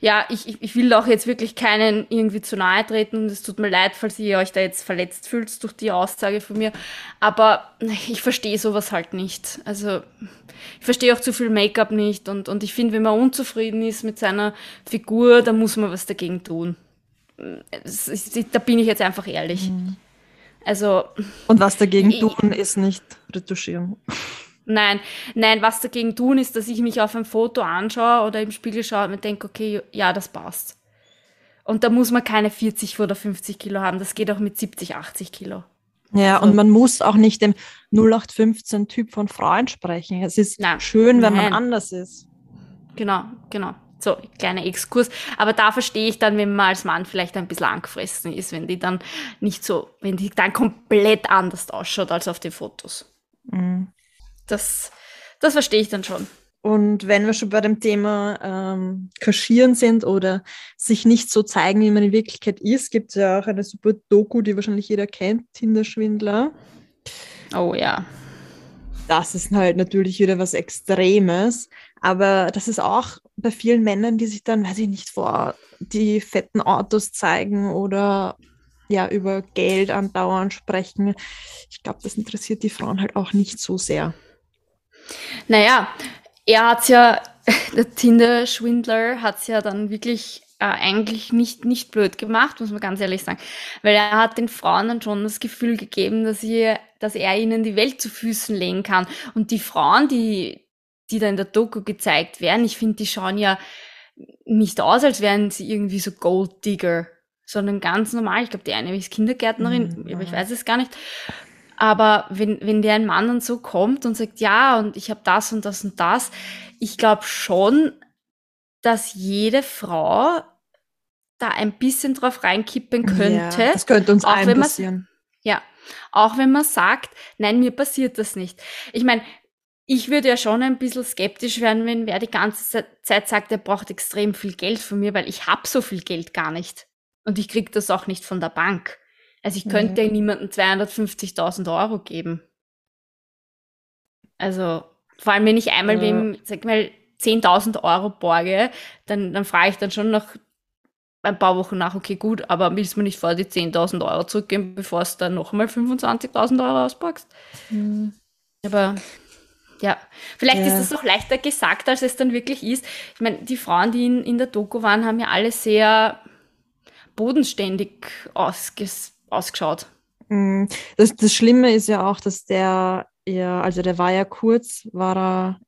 ja ich, ich will auch jetzt wirklich keinen irgendwie zu nahe treten und es tut mir leid, falls ihr euch da jetzt verletzt fühlt durch die Aussage von mir. Aber ich verstehe sowas halt nicht. Also ich verstehe auch zu viel Make-up nicht und, und ich finde, wenn man unzufrieden ist mit seiner Figur, dann muss man was dagegen tun. Da bin ich jetzt einfach ehrlich. Mhm. Also. Und was dagegen tun, ist nicht retuschieren. Nein, nein, was dagegen tun ist, dass ich mich auf ein Foto anschaue oder im Spiegel schaue und mir denke, okay, ja, das passt. Und da muss man keine 40 oder 50 Kilo haben. Das geht auch mit 70, 80 Kilo. Ja, und man muss auch nicht dem 0815-Typ von Frau entsprechen. Es ist nein, schön, wenn nein. man anders ist. Genau, genau. So, kleiner Exkurs. Aber da verstehe ich dann, wenn man als Mann vielleicht ein bisschen angefressen ist, wenn die dann nicht so, wenn die dann komplett anders ausschaut als auf den Fotos. Mhm das, das verstehe ich dann schon. Und wenn wir schon bei dem Thema ähm, Kaschieren sind oder sich nicht so zeigen, wie man in Wirklichkeit ist, gibt es ja auch eine super Doku, die wahrscheinlich jeder kennt, Tinder-Schwindler. Oh ja. Das ist halt natürlich wieder was Extremes, aber das ist auch bei vielen Männern, die sich dann, weiß ich nicht, vor die fetten Autos zeigen oder ja über Geld andauernd sprechen. Ich glaube, das interessiert die Frauen halt auch nicht so sehr. Naja, er hat ja, der Tinder-Schwindler hat es ja dann wirklich äh, eigentlich nicht, nicht blöd gemacht, muss man ganz ehrlich sagen. Weil er hat den Frauen dann schon das Gefühl gegeben, dass, sie, dass er ihnen die Welt zu Füßen legen kann. Und die Frauen, die, die da in der Doku gezeigt werden, ich finde, die schauen ja nicht aus, als wären sie irgendwie so Gold Digger, sondern ganz normal. Ich glaube, die eine ist Kindergärtnerin, mhm. aber ich weiß es gar nicht. Aber wenn, wenn der ein Mann dann so kommt und sagt, ja, und ich habe das und das und das, ich glaube schon, dass jede Frau da ein bisschen drauf reinkippen könnte. Ja, das könnte uns auch allen passieren. Ja, auch wenn man sagt, nein, mir passiert das nicht. Ich meine, ich würde ja schon ein bisschen skeptisch werden, wenn wer die ganze Zeit sagt, er braucht extrem viel Geld von mir, weil ich habe so viel Geld gar nicht. Und ich krieg das auch nicht von der Bank. Also ich könnte mhm. niemandem 250.000 Euro geben. Also. Vor allem, wenn ich einmal ja. wem, sag mal, 10.000 Euro borge, dann, dann frage ich dann schon nach ein paar Wochen nach, okay, gut, aber willst du mir nicht vor die 10.000 Euro zurückgeben, bevor du dann nochmal 25.000 Euro auspackst? Mhm. Aber ja, vielleicht ja. ist es auch leichter gesagt, als es dann wirklich ist. Ich meine, die Frauen, die in, in der Doku waren, haben ja alle sehr bodenständig ausges ausgeschaut. Mhm. Das, das Schlimme ist ja auch, dass der ja, also der war ja kurz, war er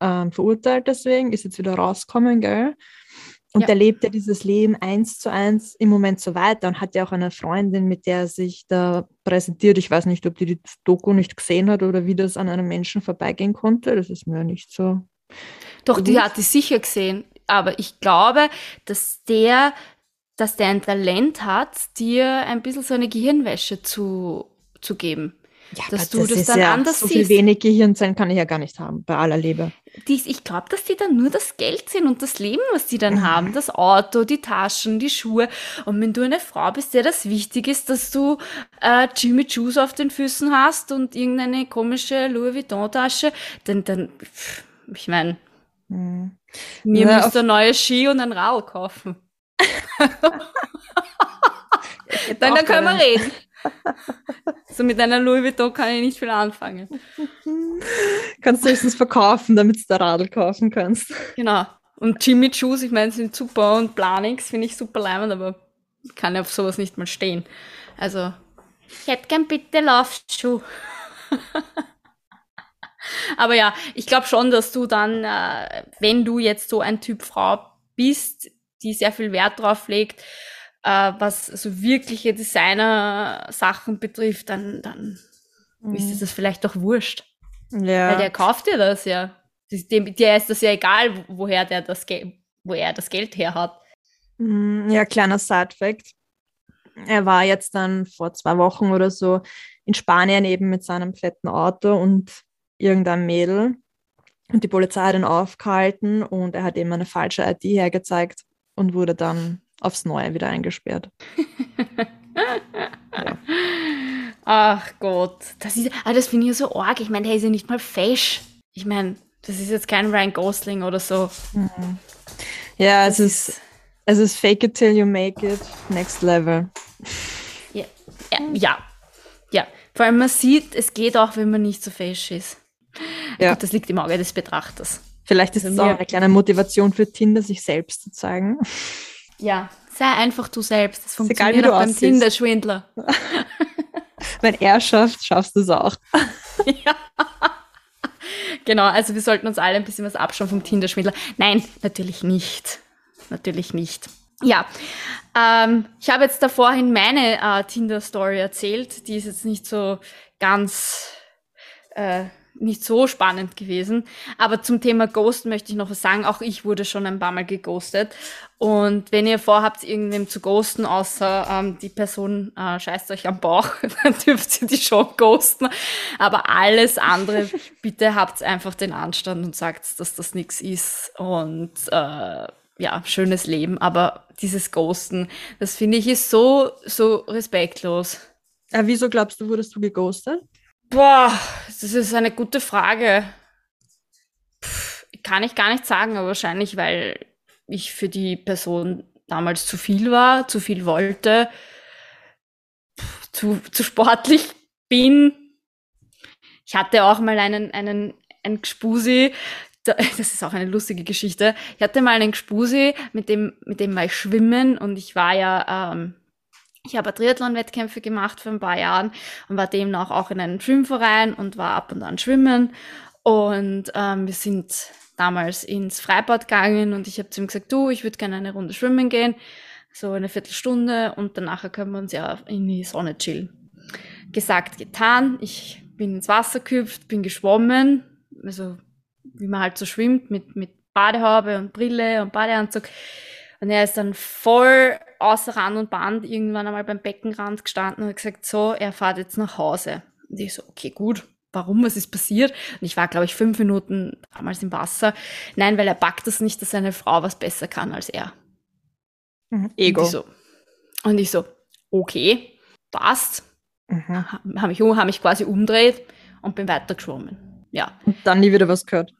ähm, verurteilt deswegen, ist jetzt wieder rausgekommen, gell? Und ja. der lebt ja dieses Leben eins zu eins im Moment so weiter und hat ja auch eine Freundin, mit der er sich da präsentiert. Ich weiß nicht, ob die die Doku nicht gesehen hat oder wie das an einem Menschen vorbeigehen konnte. Das ist mir nicht so. Doch, bewusst. die hat die sicher gesehen. Aber ich glaube, dass der, dass der ein Talent hat, dir ein bisschen so eine Gehirnwäsche zu, zu geben. Ja, dass du das, das dann ja, anders so siehst. viel wenig Gehirnzellen kann ich ja gar nicht haben, bei aller Liebe. Dies, ich glaube, dass die dann nur das Geld sind und das Leben, was die dann haben. Das Auto, die Taschen, die Schuhe. Und wenn du eine Frau bist, der das wichtig ist, dass du äh, Jimmy Choos auf den Füßen hast und irgendeine komische Louis Vuitton-Tasche, dann, dann, ich meine, hm. mir ja, müsst ihr neue Ski und ein Rad kaufen. dann, dann können wir reden so mit einer Louis Vuitton kann ich nicht viel anfangen. Kannst du höchstens verkaufen, damit du da Radl kaufen kannst. Genau. Und Jimmy Choos, ich meine, sind super und Planings finde ich super leimend, aber kann ja auf sowas nicht mal stehen. Also, ich hätte gern bitte Laufschuh. aber ja, ich glaube schon, dass du dann, äh, wenn du jetzt so ein Typ Frau bist, die sehr viel Wert drauf legt, äh, was so wirkliche Designer-Sachen betrifft, dann, dann mhm. ist das vielleicht doch wurscht. Ja. Weil der kauft dir das ja. Dem, der ist das ja egal, woher der das Geld, wo er das Geld her hat. Mhm, ja, kleiner Side-Fact. Er war jetzt dann vor zwei Wochen oder so in Spanien eben mit seinem fetten Auto und irgendein Mädel. Und die Polizei hat ihn aufgehalten und er hat eben eine falsche ID hergezeigt und wurde dann aufs Neue wieder eingesperrt. ja. Ach Gott, das ist, ah, das finde ich ja so arg. Ich meine, der ist ja nicht mal fesch. Ich meine, das ist jetzt kein Ryan Gosling oder so. Mhm. Ja, es ist, ist, es ist fake it till you make it, next level. Ja, ja, ja. ja. Vor allem man sieht, es geht auch, wenn man nicht so fesch ist. Ja. Gut, das liegt im Auge des Betrachters. Vielleicht ist es auch eine kleine Motivation für Tinder, sich selbst zu zeigen. Ja, sei einfach du selbst. Das funktioniert egal, du beim Tinder-Schwindler. Wenn er schafft, schaffst du es auch. ja. Genau, also wir sollten uns alle ein bisschen was abschauen vom Tinder-Schwindler. Nein, natürlich nicht. Natürlich nicht. Ja, ähm, ich habe jetzt da vorhin meine äh, Tinder-Story erzählt. Die ist jetzt nicht so ganz äh, nicht so spannend gewesen. Aber zum Thema Ghost möchte ich noch was sagen. Auch ich wurde schon ein paar Mal geghostet. Und wenn ihr vorhabt, irgendwem zu ghosten, außer ähm, die Person äh, scheißt euch am Bauch, dann dürft ihr die schon ghosten. Aber alles andere, bitte habt einfach den Anstand und sagt, dass das nichts ist. Und äh, ja, schönes Leben. Aber dieses Ghosten, das finde ich ist so, so respektlos. Ja, wieso glaubst du, wurdest du geghostet? Boah, das ist eine gute Frage. Puh, kann ich gar nicht sagen, aber wahrscheinlich, weil ich für die Person damals zu viel war, zu viel wollte, zu, zu sportlich bin. Ich hatte auch mal einen, einen, einen Gspusi, das ist auch eine lustige Geschichte. Ich hatte mal einen Gspusi, mit dem, mit dem war ich schwimmen und ich war ja ähm, ich habe Triathlon-Wettkämpfe gemacht vor ein paar Jahren und war demnach auch in einem Schwimmverein und war ab und an schwimmen. Und ähm, wir sind damals ins Freibad gegangen und ich habe zu ihm gesagt, du, ich würde gerne eine Runde schwimmen gehen, so eine Viertelstunde und danach können wir uns ja in die Sonne chillen. Gesagt, getan. Ich bin ins Wasser gehüpft, bin geschwommen, also wie man halt so schwimmt mit, mit Badehaube und Brille und Badeanzug. Und er ist dann voll außer Rand und Band irgendwann einmal beim Beckenrand gestanden und hat gesagt, so, er fährt jetzt nach Hause. Und ich so, okay, gut. Warum? Was ist passiert? Und ich war, glaube ich, fünf Minuten damals im Wasser. Nein, weil er packt das nicht, dass seine Frau was besser kann als er. Mhm. Ego. Und ich, so, und ich so, okay, passt. Mhm. Habe mich, hab mich quasi umdreht und bin weiter geschwommen. ja. Und dann nie wieder was gehört.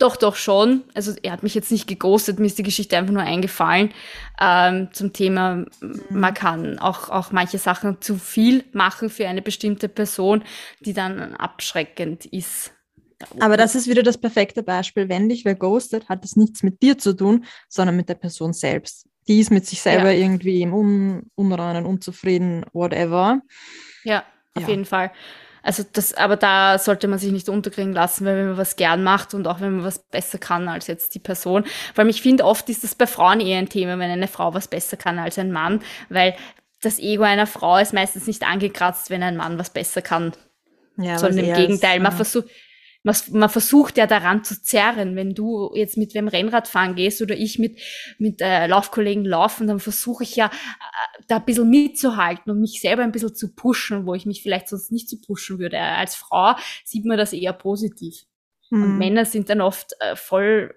Doch, doch schon. Also er hat mich jetzt nicht geghostet, mir ist die Geschichte einfach nur eingefallen ähm, zum Thema, man kann auch, auch manche Sachen zu viel machen für eine bestimmte Person, die dann abschreckend ist. Aber das ist wieder das perfekte Beispiel. Wenn dich wer ghostet, hat das nichts mit dir zu tun, sondern mit der Person selbst. Die ist mit sich selber ja. irgendwie im Un Unreinen, unzufrieden, whatever. Ja, auf ja. jeden Fall. Also das, aber da sollte man sich nicht unterkriegen lassen, weil wenn man was gern macht und auch wenn man was besser kann als jetzt die Person. Weil ich finde, oft ist das bei Frauen eher ein Thema, wenn eine Frau was besser kann als ein Mann, weil das Ego einer Frau ist meistens nicht angekratzt, wenn ein Mann was besser kann. Ja, sondern im Gegenteil, ist, man ja. versucht, man, man versucht ja daran zu zerren. Wenn du jetzt mit wem Rennrad fahren gehst oder ich mit, mit äh, Laufkollegen laufen, dann versuche ich ja äh, da ein bisschen mitzuhalten und mich selber ein bisschen zu pushen, wo ich mich vielleicht sonst nicht so pushen würde. Als Frau sieht man das eher positiv. Mhm. Und Männer sind dann oft äh, voll,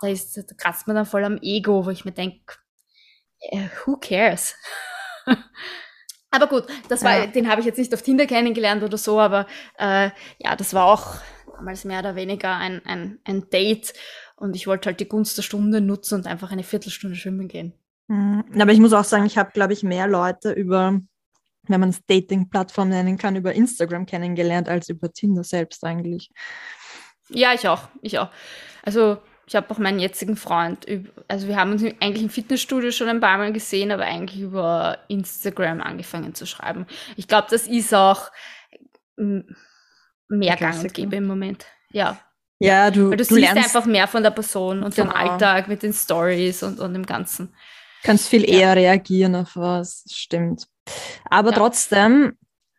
da, ist, da kratzt man dann voll am Ego, wo ich mir denke, äh, who cares? aber gut, das war, ja. den habe ich jetzt nicht auf Tinder kennengelernt oder so, aber äh, ja, das war auch damals mehr oder weniger ein, ein, ein Date und ich wollte halt die Gunst der Stunde nutzen und einfach eine Viertelstunde schwimmen gehen. Mhm. Aber ich muss auch sagen, ich habe, glaube ich, mehr Leute über, wenn man es Dating-Plattform nennen kann, über Instagram kennengelernt als über Tinder selbst eigentlich. Ja, ich auch. Ich auch. Also ich habe auch meinen jetzigen Freund, also wir haben uns eigentlich im Fitnessstudio schon ein paar Mal gesehen, aber eigentlich über Instagram angefangen zu schreiben. Ich glaube, das ist auch mehr gang und gäbe im Moment. Ja. Ja, du, Weil du, du siehst einfach mehr von der Person und genau. vom Alltag mit den Stories und, und dem Ganzen. Kannst viel ja. eher reagieren auf was, stimmt. Aber ja. trotzdem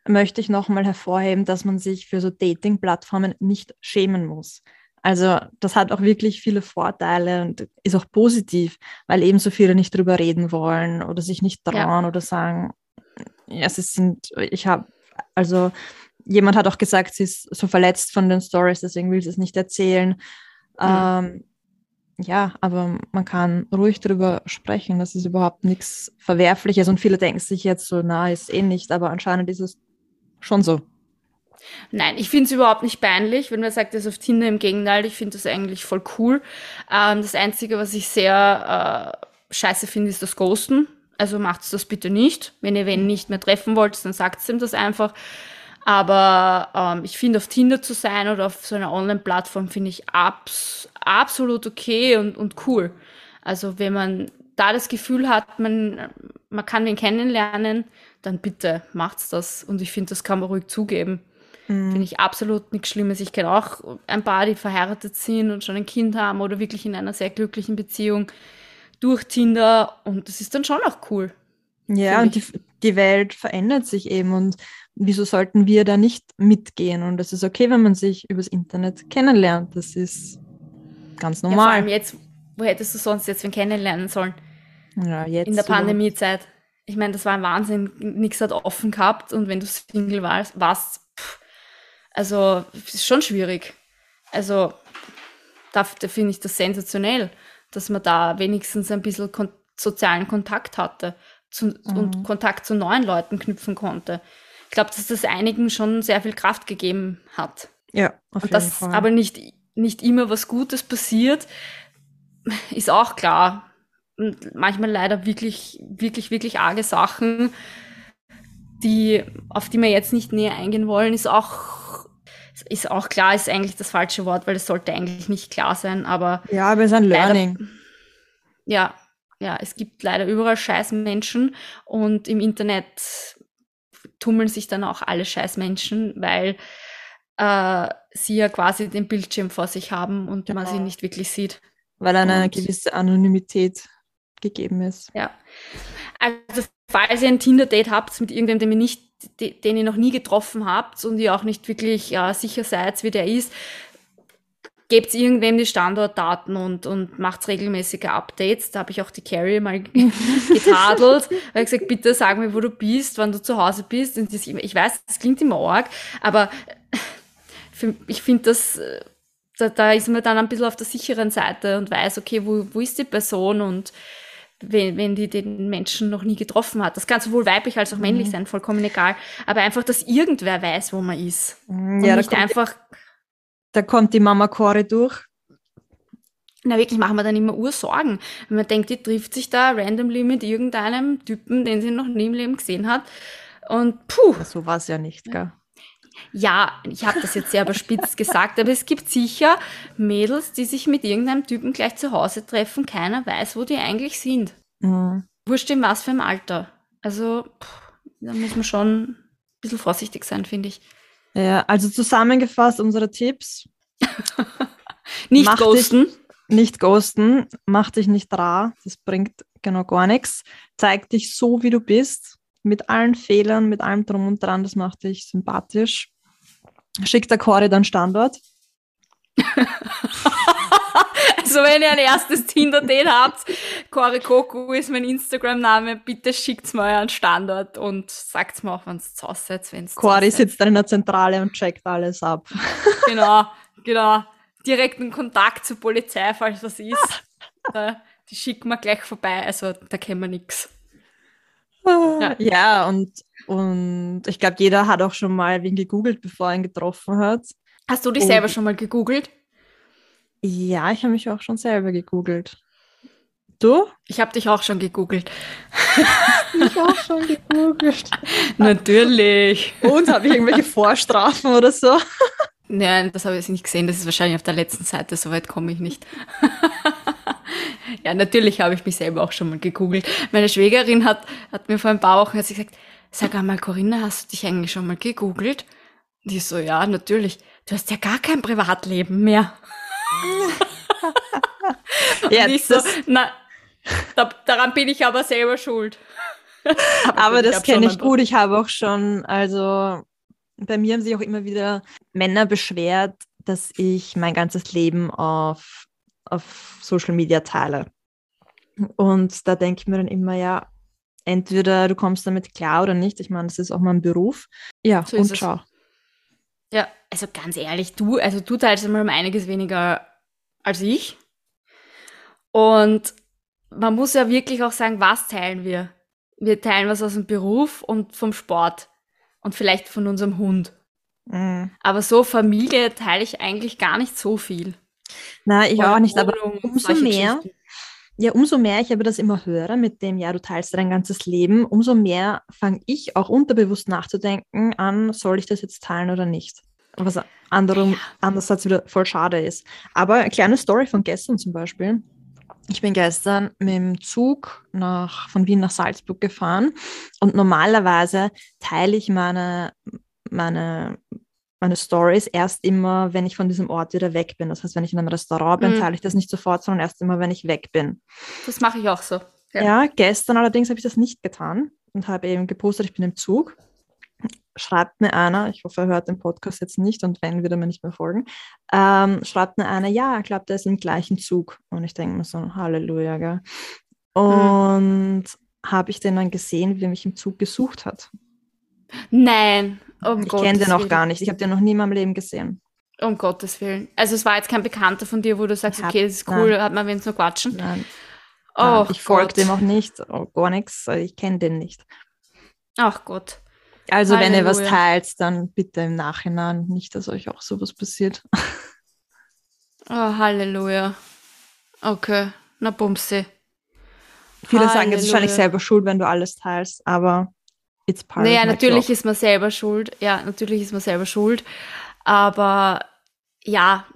möchte ich nochmal hervorheben, dass man sich für so Dating-Plattformen nicht schämen muss. Also das hat auch wirklich viele Vorteile und ist auch positiv, weil eben so viele nicht drüber reden wollen oder sich nicht trauen ja. oder sagen, ja, sie sind, ich habe, also jemand hat auch gesagt, sie ist so verletzt von den Stories, deswegen will sie es nicht erzählen. Ähm, ja, aber man kann ruhig darüber sprechen. Das ist überhaupt nichts Verwerfliches. Und viele denken sich jetzt so, na, ist eh nicht, aber anscheinend ist es schon so. Nein, ich finde es überhaupt nicht peinlich, wenn man sagt, das auf Tinder. Im Gegenteil, ich finde das eigentlich voll cool. Ähm, das Einzige, was ich sehr äh, scheiße finde, ist das Ghosten. Also macht das bitte nicht. Wenn ihr wen nicht mehr treffen wollt, dann sagt ihm das einfach. Aber ähm, ich finde, auf Tinder zu sein oder auf so einer Online-Plattform finde ich abs absolut okay und, und cool. Also wenn man da das Gefühl hat, man, man kann wen kennenlernen, dann bitte macht's das. Und ich finde, das kann man ruhig zugeben. Mhm. Finde ich absolut nichts Schlimmes. Ich kenne auch ein paar, die verheiratet sind und schon ein Kind haben oder wirklich in einer sehr glücklichen Beziehung durch Tinder. Und das ist dann schon auch cool. Ja, und die, die Welt verändert sich eben und wieso sollten wir da nicht mitgehen? Und es ist okay, wenn man sich übers Internet kennenlernt. Das ist ganz normal. Ja, vor allem jetzt, wo hättest du sonst jetzt wen kennenlernen sollen? Ja, jetzt. In der Pandemiezeit. Ich meine, das war ein Wahnsinn. Nichts hat offen gehabt und wenn du Single warst, warst pff, also ist schon schwierig. Also da, da finde ich das sensationell, dass man da wenigstens ein bisschen kon sozialen Kontakt hatte zu, mhm. und Kontakt zu neuen Leuten knüpfen konnte glaube, dass das einigen schon sehr viel Kraft gegeben hat. Ja, auf Und dass Fall. aber nicht, nicht immer was Gutes passiert, ist auch klar. Und manchmal leider wirklich, wirklich, wirklich arge Sachen, die, auf die wir jetzt nicht näher eingehen wollen, ist auch, ist auch klar, ist eigentlich das falsche Wort, weil es sollte eigentlich nicht klar sein, aber. Ja, aber es ist ein Learning. Leider, ja, ja, es gibt leider überall scheiß Menschen und im Internet tummeln sich dann auch alle Scheißmenschen, weil äh, sie ja quasi den Bildschirm vor sich haben und genau. man sie nicht wirklich sieht. Weil eine und, gewisse Anonymität gegeben ist. Ja. Also falls ihr ein Tinder-Date habt mit irgendjemandem, den ihr, nicht, den ihr noch nie getroffen habt und ihr auch nicht wirklich ja, sicher seid, wie der ist, gebt irgendwem die Standortdaten und, und macht regelmäßige Updates. Da habe ich auch die Carrie mal getadelt. habe gesagt, bitte sag mir, wo du bist, wann du zu Hause bist. Und das, ich weiß, das klingt immer arg, aber für, ich finde das, da, da ist man dann ein bisschen auf der sicheren Seite und weiß, okay, wo, wo ist die Person und wenn, wenn die den Menschen noch nie getroffen hat. Das kann sowohl weiblich als auch männlich mhm. sein, vollkommen egal. Aber einfach, dass irgendwer weiß, wo man ist. Mhm, ja, und nicht einfach Da kommt die Mama Cory durch. Na, wirklich machen wir dann immer Ursorgen. Wenn man denkt, die trifft sich da randomly mit irgendeinem Typen, den sie noch nie im Leben gesehen hat. Und puh. So war es ja nicht, gell? Ja, ich habe das jetzt sehr überspitzt gesagt, aber es gibt sicher Mädels, die sich mit irgendeinem Typen gleich zu Hause treffen. Keiner weiß, wo die eigentlich sind. Mhm. Wurscht in was für einem Alter. Also, pff, da muss man schon ein bisschen vorsichtig sein, finde ich. Ja, also zusammengefasst unsere Tipps. Nicht Mach ghosten. Nicht ghosten, mach dich nicht rar, das bringt genau gar nichts. Zeig dich so, wie du bist, mit allen Fehlern, mit allem drum und dran, das macht dich sympathisch. Schick der Cory dann Standort. Also wenn ihr ein erstes Tinder-Date habt, Cory Koku ist mein Instagram-Name, bitte schickt's mal einen Standort und sagt's mir auch, wenn's zu Hause seid, wenn's seid. sitzt dann in der Zentrale und checkt alles ab. Genau, genau. Direkten Kontakt zur Polizei, falls was ist. Da, die schicken wir gleich vorbei, also da kennen wir nix. Ja, ja und, und ich glaube, jeder hat auch schon mal wen gegoogelt, bevor er ihn getroffen hat. Hast du dich Oh. selber schon mal gegoogelt? Ja, ich habe mich auch schon selber gegoogelt. Du? Ich habe dich auch schon gegoogelt. Ich auch schon gegoogelt. Natürlich. Und habe ich irgendwelche Vorstrafen oder so? Nein, das habe ich nicht gesehen. Das ist wahrscheinlich auf der letzten Seite. So weit komme ich nicht. ja, natürlich habe ich mich selber auch schon mal gegoogelt. Meine Schwägerin hat, hat mir vor ein paar Wochen hat sie gesagt, sag einmal, Corinna, hast du dich eigentlich schon mal gegoogelt? Die so, ja, natürlich. Du hast ja gar kein Privatleben mehr. Ich so, das, na, da, daran bin ich aber selber schuld. aber gut, das hab kenne ich gut. Ich habe auch schon, also bei mir haben sich auch immer wieder Männer beschwert, dass ich mein ganzes Leben auf, auf Social Media teile. Und da denke ich mir dann immer, ja, entweder du kommst damit klar oder nicht. Ich meine, das ist auch mein Beruf. Ja, So und es. Ja, also ganz ehrlich, du, also du teilst einmal um einiges weniger als ich. Und man muss ja wirklich auch sagen, was teilen wir? Wir teilen was aus dem Beruf und vom Sport und vielleicht von unserem Hund. Mhm. Aber so Familie teile ich eigentlich gar nicht so viel. Na, ich auch nicht, aber umso mehr. Ja, umso mehr ich aber das immer höre mit dem, ja, du teilst dein ganzes Leben, umso mehr fange ich auch unterbewusst nachzudenken an, soll ich das jetzt teilen oder nicht? Was anderem, Ja. andererseits wieder voll schade ist. Aber eine kleine Story von gestern zum Beispiel. Ich bin gestern mit dem Zug nach, von Wien nach Salzburg gefahren und normalerweise teile ich meine, meine, meine Stories erst immer, wenn ich von diesem Ort wieder weg bin. Das heißt, wenn ich in einem Restaurant bin, Mhm. teile ich das nicht sofort, sondern erst immer, wenn ich weg bin. Das mache ich auch so. Ja. Ja, gestern allerdings habe ich das nicht getan und habe eben gepostet, ich bin im Zug. Schreibt mir einer, ich hoffe, er hört den Podcast jetzt nicht und wenn, wird er mir nicht mehr folgen, ähm, schreibt mir einer, ja, ich glaube, der ist im gleichen Zug. Und ich denke mir so, Halleluja, gell. Und habe ich den dann gesehen, wie er mich im Zug gesucht hat. Nein, um ich kenne den auch Willen. gar nicht. Ich habe den noch nie in meinem Leben gesehen. Um Gottes Willen. Also es war jetzt kein Bekannter von dir, wo du sagst, hab- okay, das ist cool, hat man wenn nur quatschen. Nein, Oh nein, ich folge dem auch nicht, oh, gar nichts. Ich kenne den nicht. Ach Gott. Also, wenn ihr was Halleluja. teilt, dann bitte im Nachhinein. Nicht, dass euch auch sowas passiert. Oh, Halleluja. Okay, na Bumsi. Viele sagen, jetzt ist wahrscheinlich Halleluja. selber schuld, wenn du alles teilst, aber it's part Naja, of my natürlich job. ist man selber schuld. Ja, natürlich ist man selber schuld. Aber ja,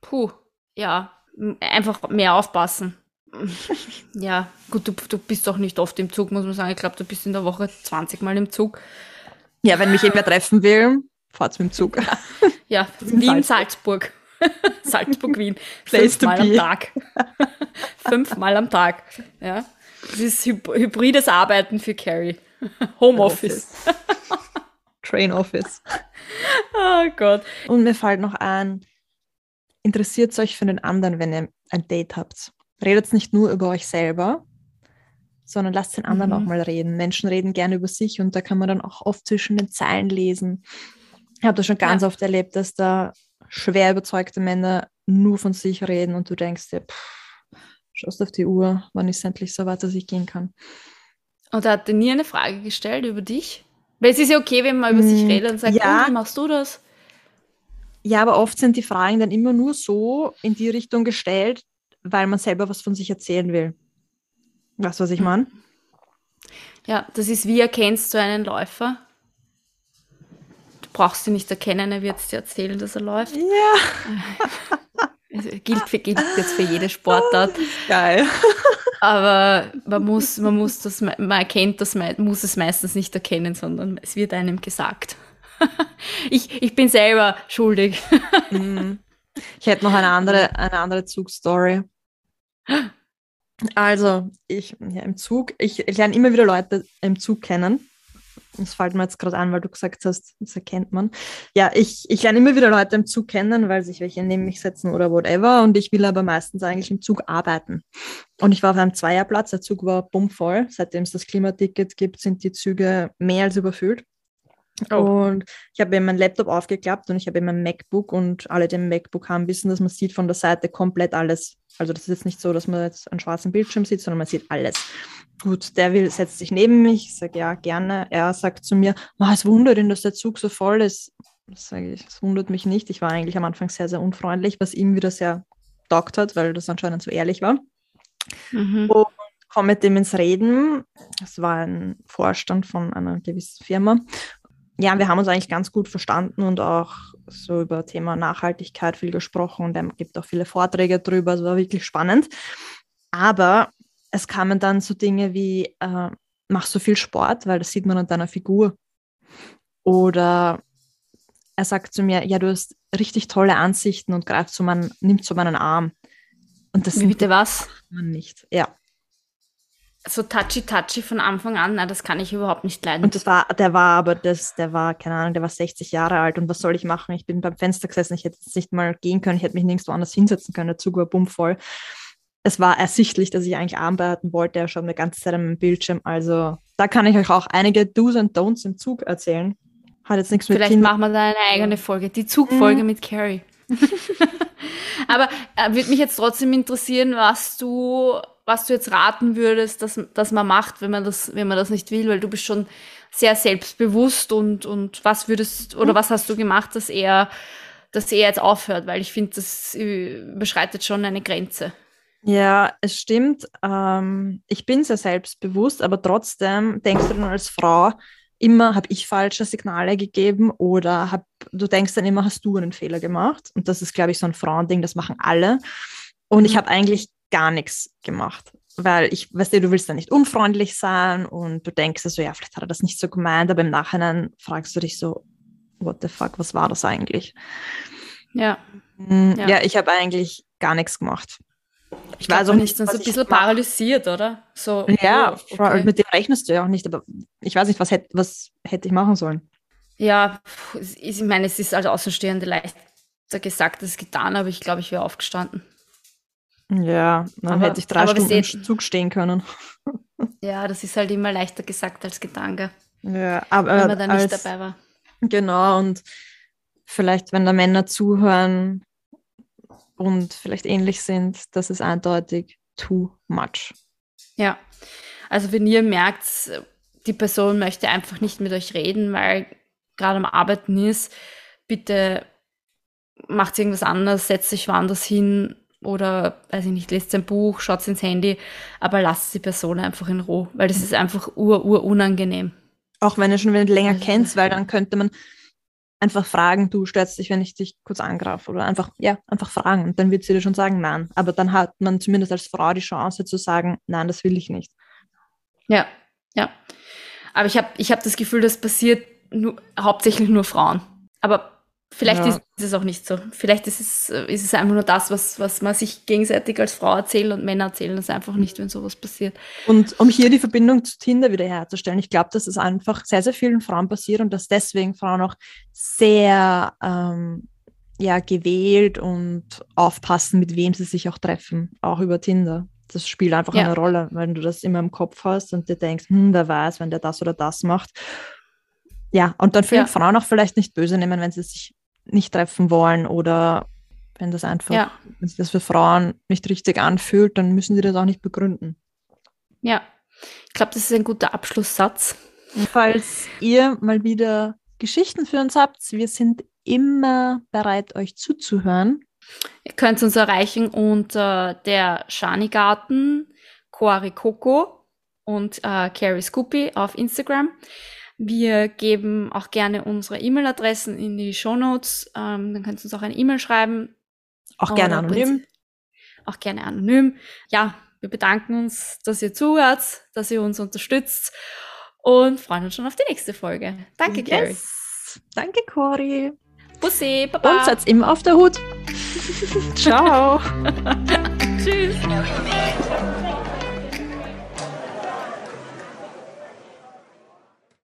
puh, ja, einfach mehr aufpassen. Ja, gut, du, du bist doch nicht oft im Zug, muss man sagen. Ich glaube, du bist in der Woche 20 Mal im Zug. Ja, wenn mich jemand treffen will, fahrt's mit dem Zug. Ja, Wien, Salzburg. Salzburg, Wien. Fünfmal am. Tag. Fünfmal am Tag. Ja. Das ist hyb hybrides Arbeiten für Carrie. Homeoffice. Train Office. Oh Gott. Und mir fällt noch ein, interessiert euch für den anderen, wenn ihr ein Date habt. Redet nicht nur über euch selber, sondern lasst den anderen Mhm. auch mal reden. Menschen reden gerne über sich und da kann man dann auch oft zwischen den Zeilen lesen. Ich habe das schon ganz Ja. oft erlebt, dass da schwer überzeugte Männer nur von sich reden und du denkst dir, pff, schaust auf die Uhr, wann ist es endlich so weit, dass ich gehen kann. Und er hat dir nie eine Frage gestellt über dich? Weil es ist ja okay, wenn man über sich Mm, redet und sagt, ja. "Und, wie machst du das? Ja, aber oft sind die Fragen dann immer nur so in die Richtung gestellt, weil man selber was von sich erzählen will. Weißt du, was ich meine? Ja, das ist wie erkennst du einen Läufer? Du brauchst ihn nicht erkennen, er wird es dir erzählen, dass er läuft. Ja. Es gilt, für, gilt jetzt für jede Sportart. Geil. Aber man muss, man muss das, man erkennt das, muss es meistens nicht erkennen, sondern es wird einem gesagt. Ich, ich bin selber schuldig. Mhm. Ich hätte noch eine andere, eine andere Zugstory. Also, ich ja, im Zug, ich, ich lerne immer wieder Leute im Zug kennen. Das fällt mir jetzt gerade an, weil du gesagt hast, das erkennt man. Ja, ich, ich lerne immer wieder Leute im Zug kennen, weil sich welche neben mich setzen oder whatever. Und ich will aber meistens eigentlich im Zug arbeiten. Und ich war auf einem Zweierplatz, der Zug war bummvoll. Seitdem es das Klimaticket gibt, sind die Züge mehr als überfüllt. Oh. Und ich habe eben mein Laptop aufgeklappt und ich habe eben mein MacBook und alle, die ein MacBook haben, wissen, dass man sieht von der Seite komplett alles. Also das ist jetzt nicht so, dass man jetzt einen schwarzen Bildschirm sieht, sondern man sieht alles. Gut, der will, setzt sich neben mich, ich sage ja, gerne. Er sagt zu mir, oh, es wundert ihn, dass der Zug so voll ist. Das sage ich, es wundert mich nicht. Ich war eigentlich am Anfang sehr, sehr unfreundlich, was ihm wieder sehr taugt hat, weil das anscheinend so ehrlich war. Mhm. Und komme mit dem ins Reden. Es war ein Vorstand von einer gewissen Firma ja, wir haben uns eigentlich ganz gut verstanden und auch so über Thema Nachhaltigkeit viel gesprochen und er gibt auch viele Vorträge drüber, es war wirklich spannend. Aber es kamen dann so Dinge wie, äh, mach so viel Sport, weil das sieht man an deiner Figur. Oder er sagt zu mir, ja, du hast richtig tolle Ansichten und greift zu meinen, nimmt zu meinen Arm. Und das Bitte was? Man nicht. Ja so touchy-touchy von Anfang an, na, das kann ich überhaupt nicht leiden. Und das war, der war aber, das, der war, keine Ahnung, der war 60 Jahre alt und was soll ich machen? Ich bin beim Fenster gesessen, ich hätte jetzt nicht mal gehen können, ich hätte mich nirgendwo anders hinsetzen können, der Zug war bummvoll. Es war ersichtlich, dass ich eigentlich arbeiten wollte, er schaut mir ganze Zeit am Bildschirm, also da kann ich euch auch einige Do's und Don'ts im Zug erzählen. Hat jetzt nichts mit Vielleicht machen wir da eine eigene Folge, die Zugfolge mhm. mit Carrie. aber äh, würde mich jetzt trotzdem interessieren, was du was du jetzt raten würdest, dass, dass man macht, wenn man das, wenn man das nicht will, weil du bist schon sehr selbstbewusst und, und was würdest, oder mhm. was hast du gemacht, dass er, dass er jetzt aufhört, weil ich finde, das überschreitet schon eine Grenze. Ja, es stimmt. Ähm, ich bin sehr selbstbewusst, aber trotzdem denkst du dann als Frau immer, habe ich falsche Signale gegeben oder hab, du denkst dann immer, hast du einen Fehler gemacht? Und das ist, glaube ich, so ein Frauending, das machen alle. Und mhm. ich habe eigentlich gar nichts gemacht. Weil ich, weißt du, du willst da nicht unfreundlich sein und du denkst so, ja, vielleicht hat er das nicht so gemeint, aber im Nachhinein fragst du dich so, what the fuck, was war das eigentlich? Ja. Mhm, ja. ja, ich habe eigentlich gar nichts gemacht. Ich, weiß auch nicht, dann so ein bisschen paralysiert, oder? So, ja, oh, okay. mit dem rechnest du ja auch nicht, aber ich weiß nicht, was hätte, was hätte ich machen sollen. Ja, ich meine, es ist als Außenstehende leichter gesagt als getan, aber ich glaube, ich wäre aufgestanden. Ja, dann aber, hätte ich drei Stunden im Zug stehen können. Ja, das ist halt immer leichter gesagt als getan, Ja, aber wenn man da nicht als, dabei war. Genau, und vielleicht, wenn da Männer zuhören und vielleicht ähnlich sind, das ist eindeutig too much. Ja, also wenn ihr merkt, die Person möchte einfach nicht mit euch reden, weil gerade am Arbeiten ist, bitte macht irgendwas anderes, setzt euch woanders hin oder, weiß ich nicht, lest ein Buch, schaut ins Handy, aber lasst die Person einfach in Ruhe, weil das ist einfach ur, ur unangenehm. Auch wenn ihr schon länger also, kennt, weil dann könnte man einfach fragen, du störst dich, wenn ich dich kurz angreife oder einfach, ja, einfach fragen und dann wird sie dir schon sagen, nein. Aber dann hat man zumindest als Frau die Chance zu sagen, nein, das will ich nicht. Ja, ja. Aber ich habe ich hab das Gefühl, das passiert nur, hauptsächlich nur Frauen. Aber Vielleicht ja. ist es auch nicht so. Vielleicht ist es, ist es einfach nur das, was, was man sich gegenseitig als Frau erzählt und Männer erzählen das einfach nicht, wenn sowas passiert. Und um hier die Verbindung zu Tinder wieder herzustellen, ich glaube, dass es einfach sehr, sehr vielen Frauen passiert und dass deswegen Frauen auch sehr ähm, ja, gewählt und aufpassen, mit wem sie sich auch treffen, auch über Tinder. Das spielt einfach ja. eine Rolle, wenn du das immer im Kopf hast und dir denkst, hm, wer weiß, wenn der das oder das macht. Ja, und dann fühlen ja. Frauen auch vielleicht nicht böse nehmen, wenn sie sich nicht treffen wollen oder wenn das einfach, ja. wenn sich das für Frauen nicht richtig anfühlt, dann müssen sie das auch nicht begründen. Ja, ich glaube, das ist ein guter Abschlusssatz. falls ihr mal wieder Geschichten für uns habt, wir sind immer bereit, euch zuzuhören. Ihr könnt uns erreichen unter der Shani-Garten, Coari Coco und äh, Carrie Scoopy auf Instagram. Wir geben auch gerne unsere E-Mail-Adressen in die Show Notes. Ähm, dann könnt ihr uns auch eine E-Mail schreiben. Auch gerne anonym. Auch gerne anonym. Ja, wir bedanken uns, dass ihr zuhört, dass ihr uns unterstützt und freuen uns schon auf die nächste Folge. Danke, yes. Carrie. Danke, Cori. Bussi, Baba. Und seid immer auf der Hut. Ciao. Tschüss.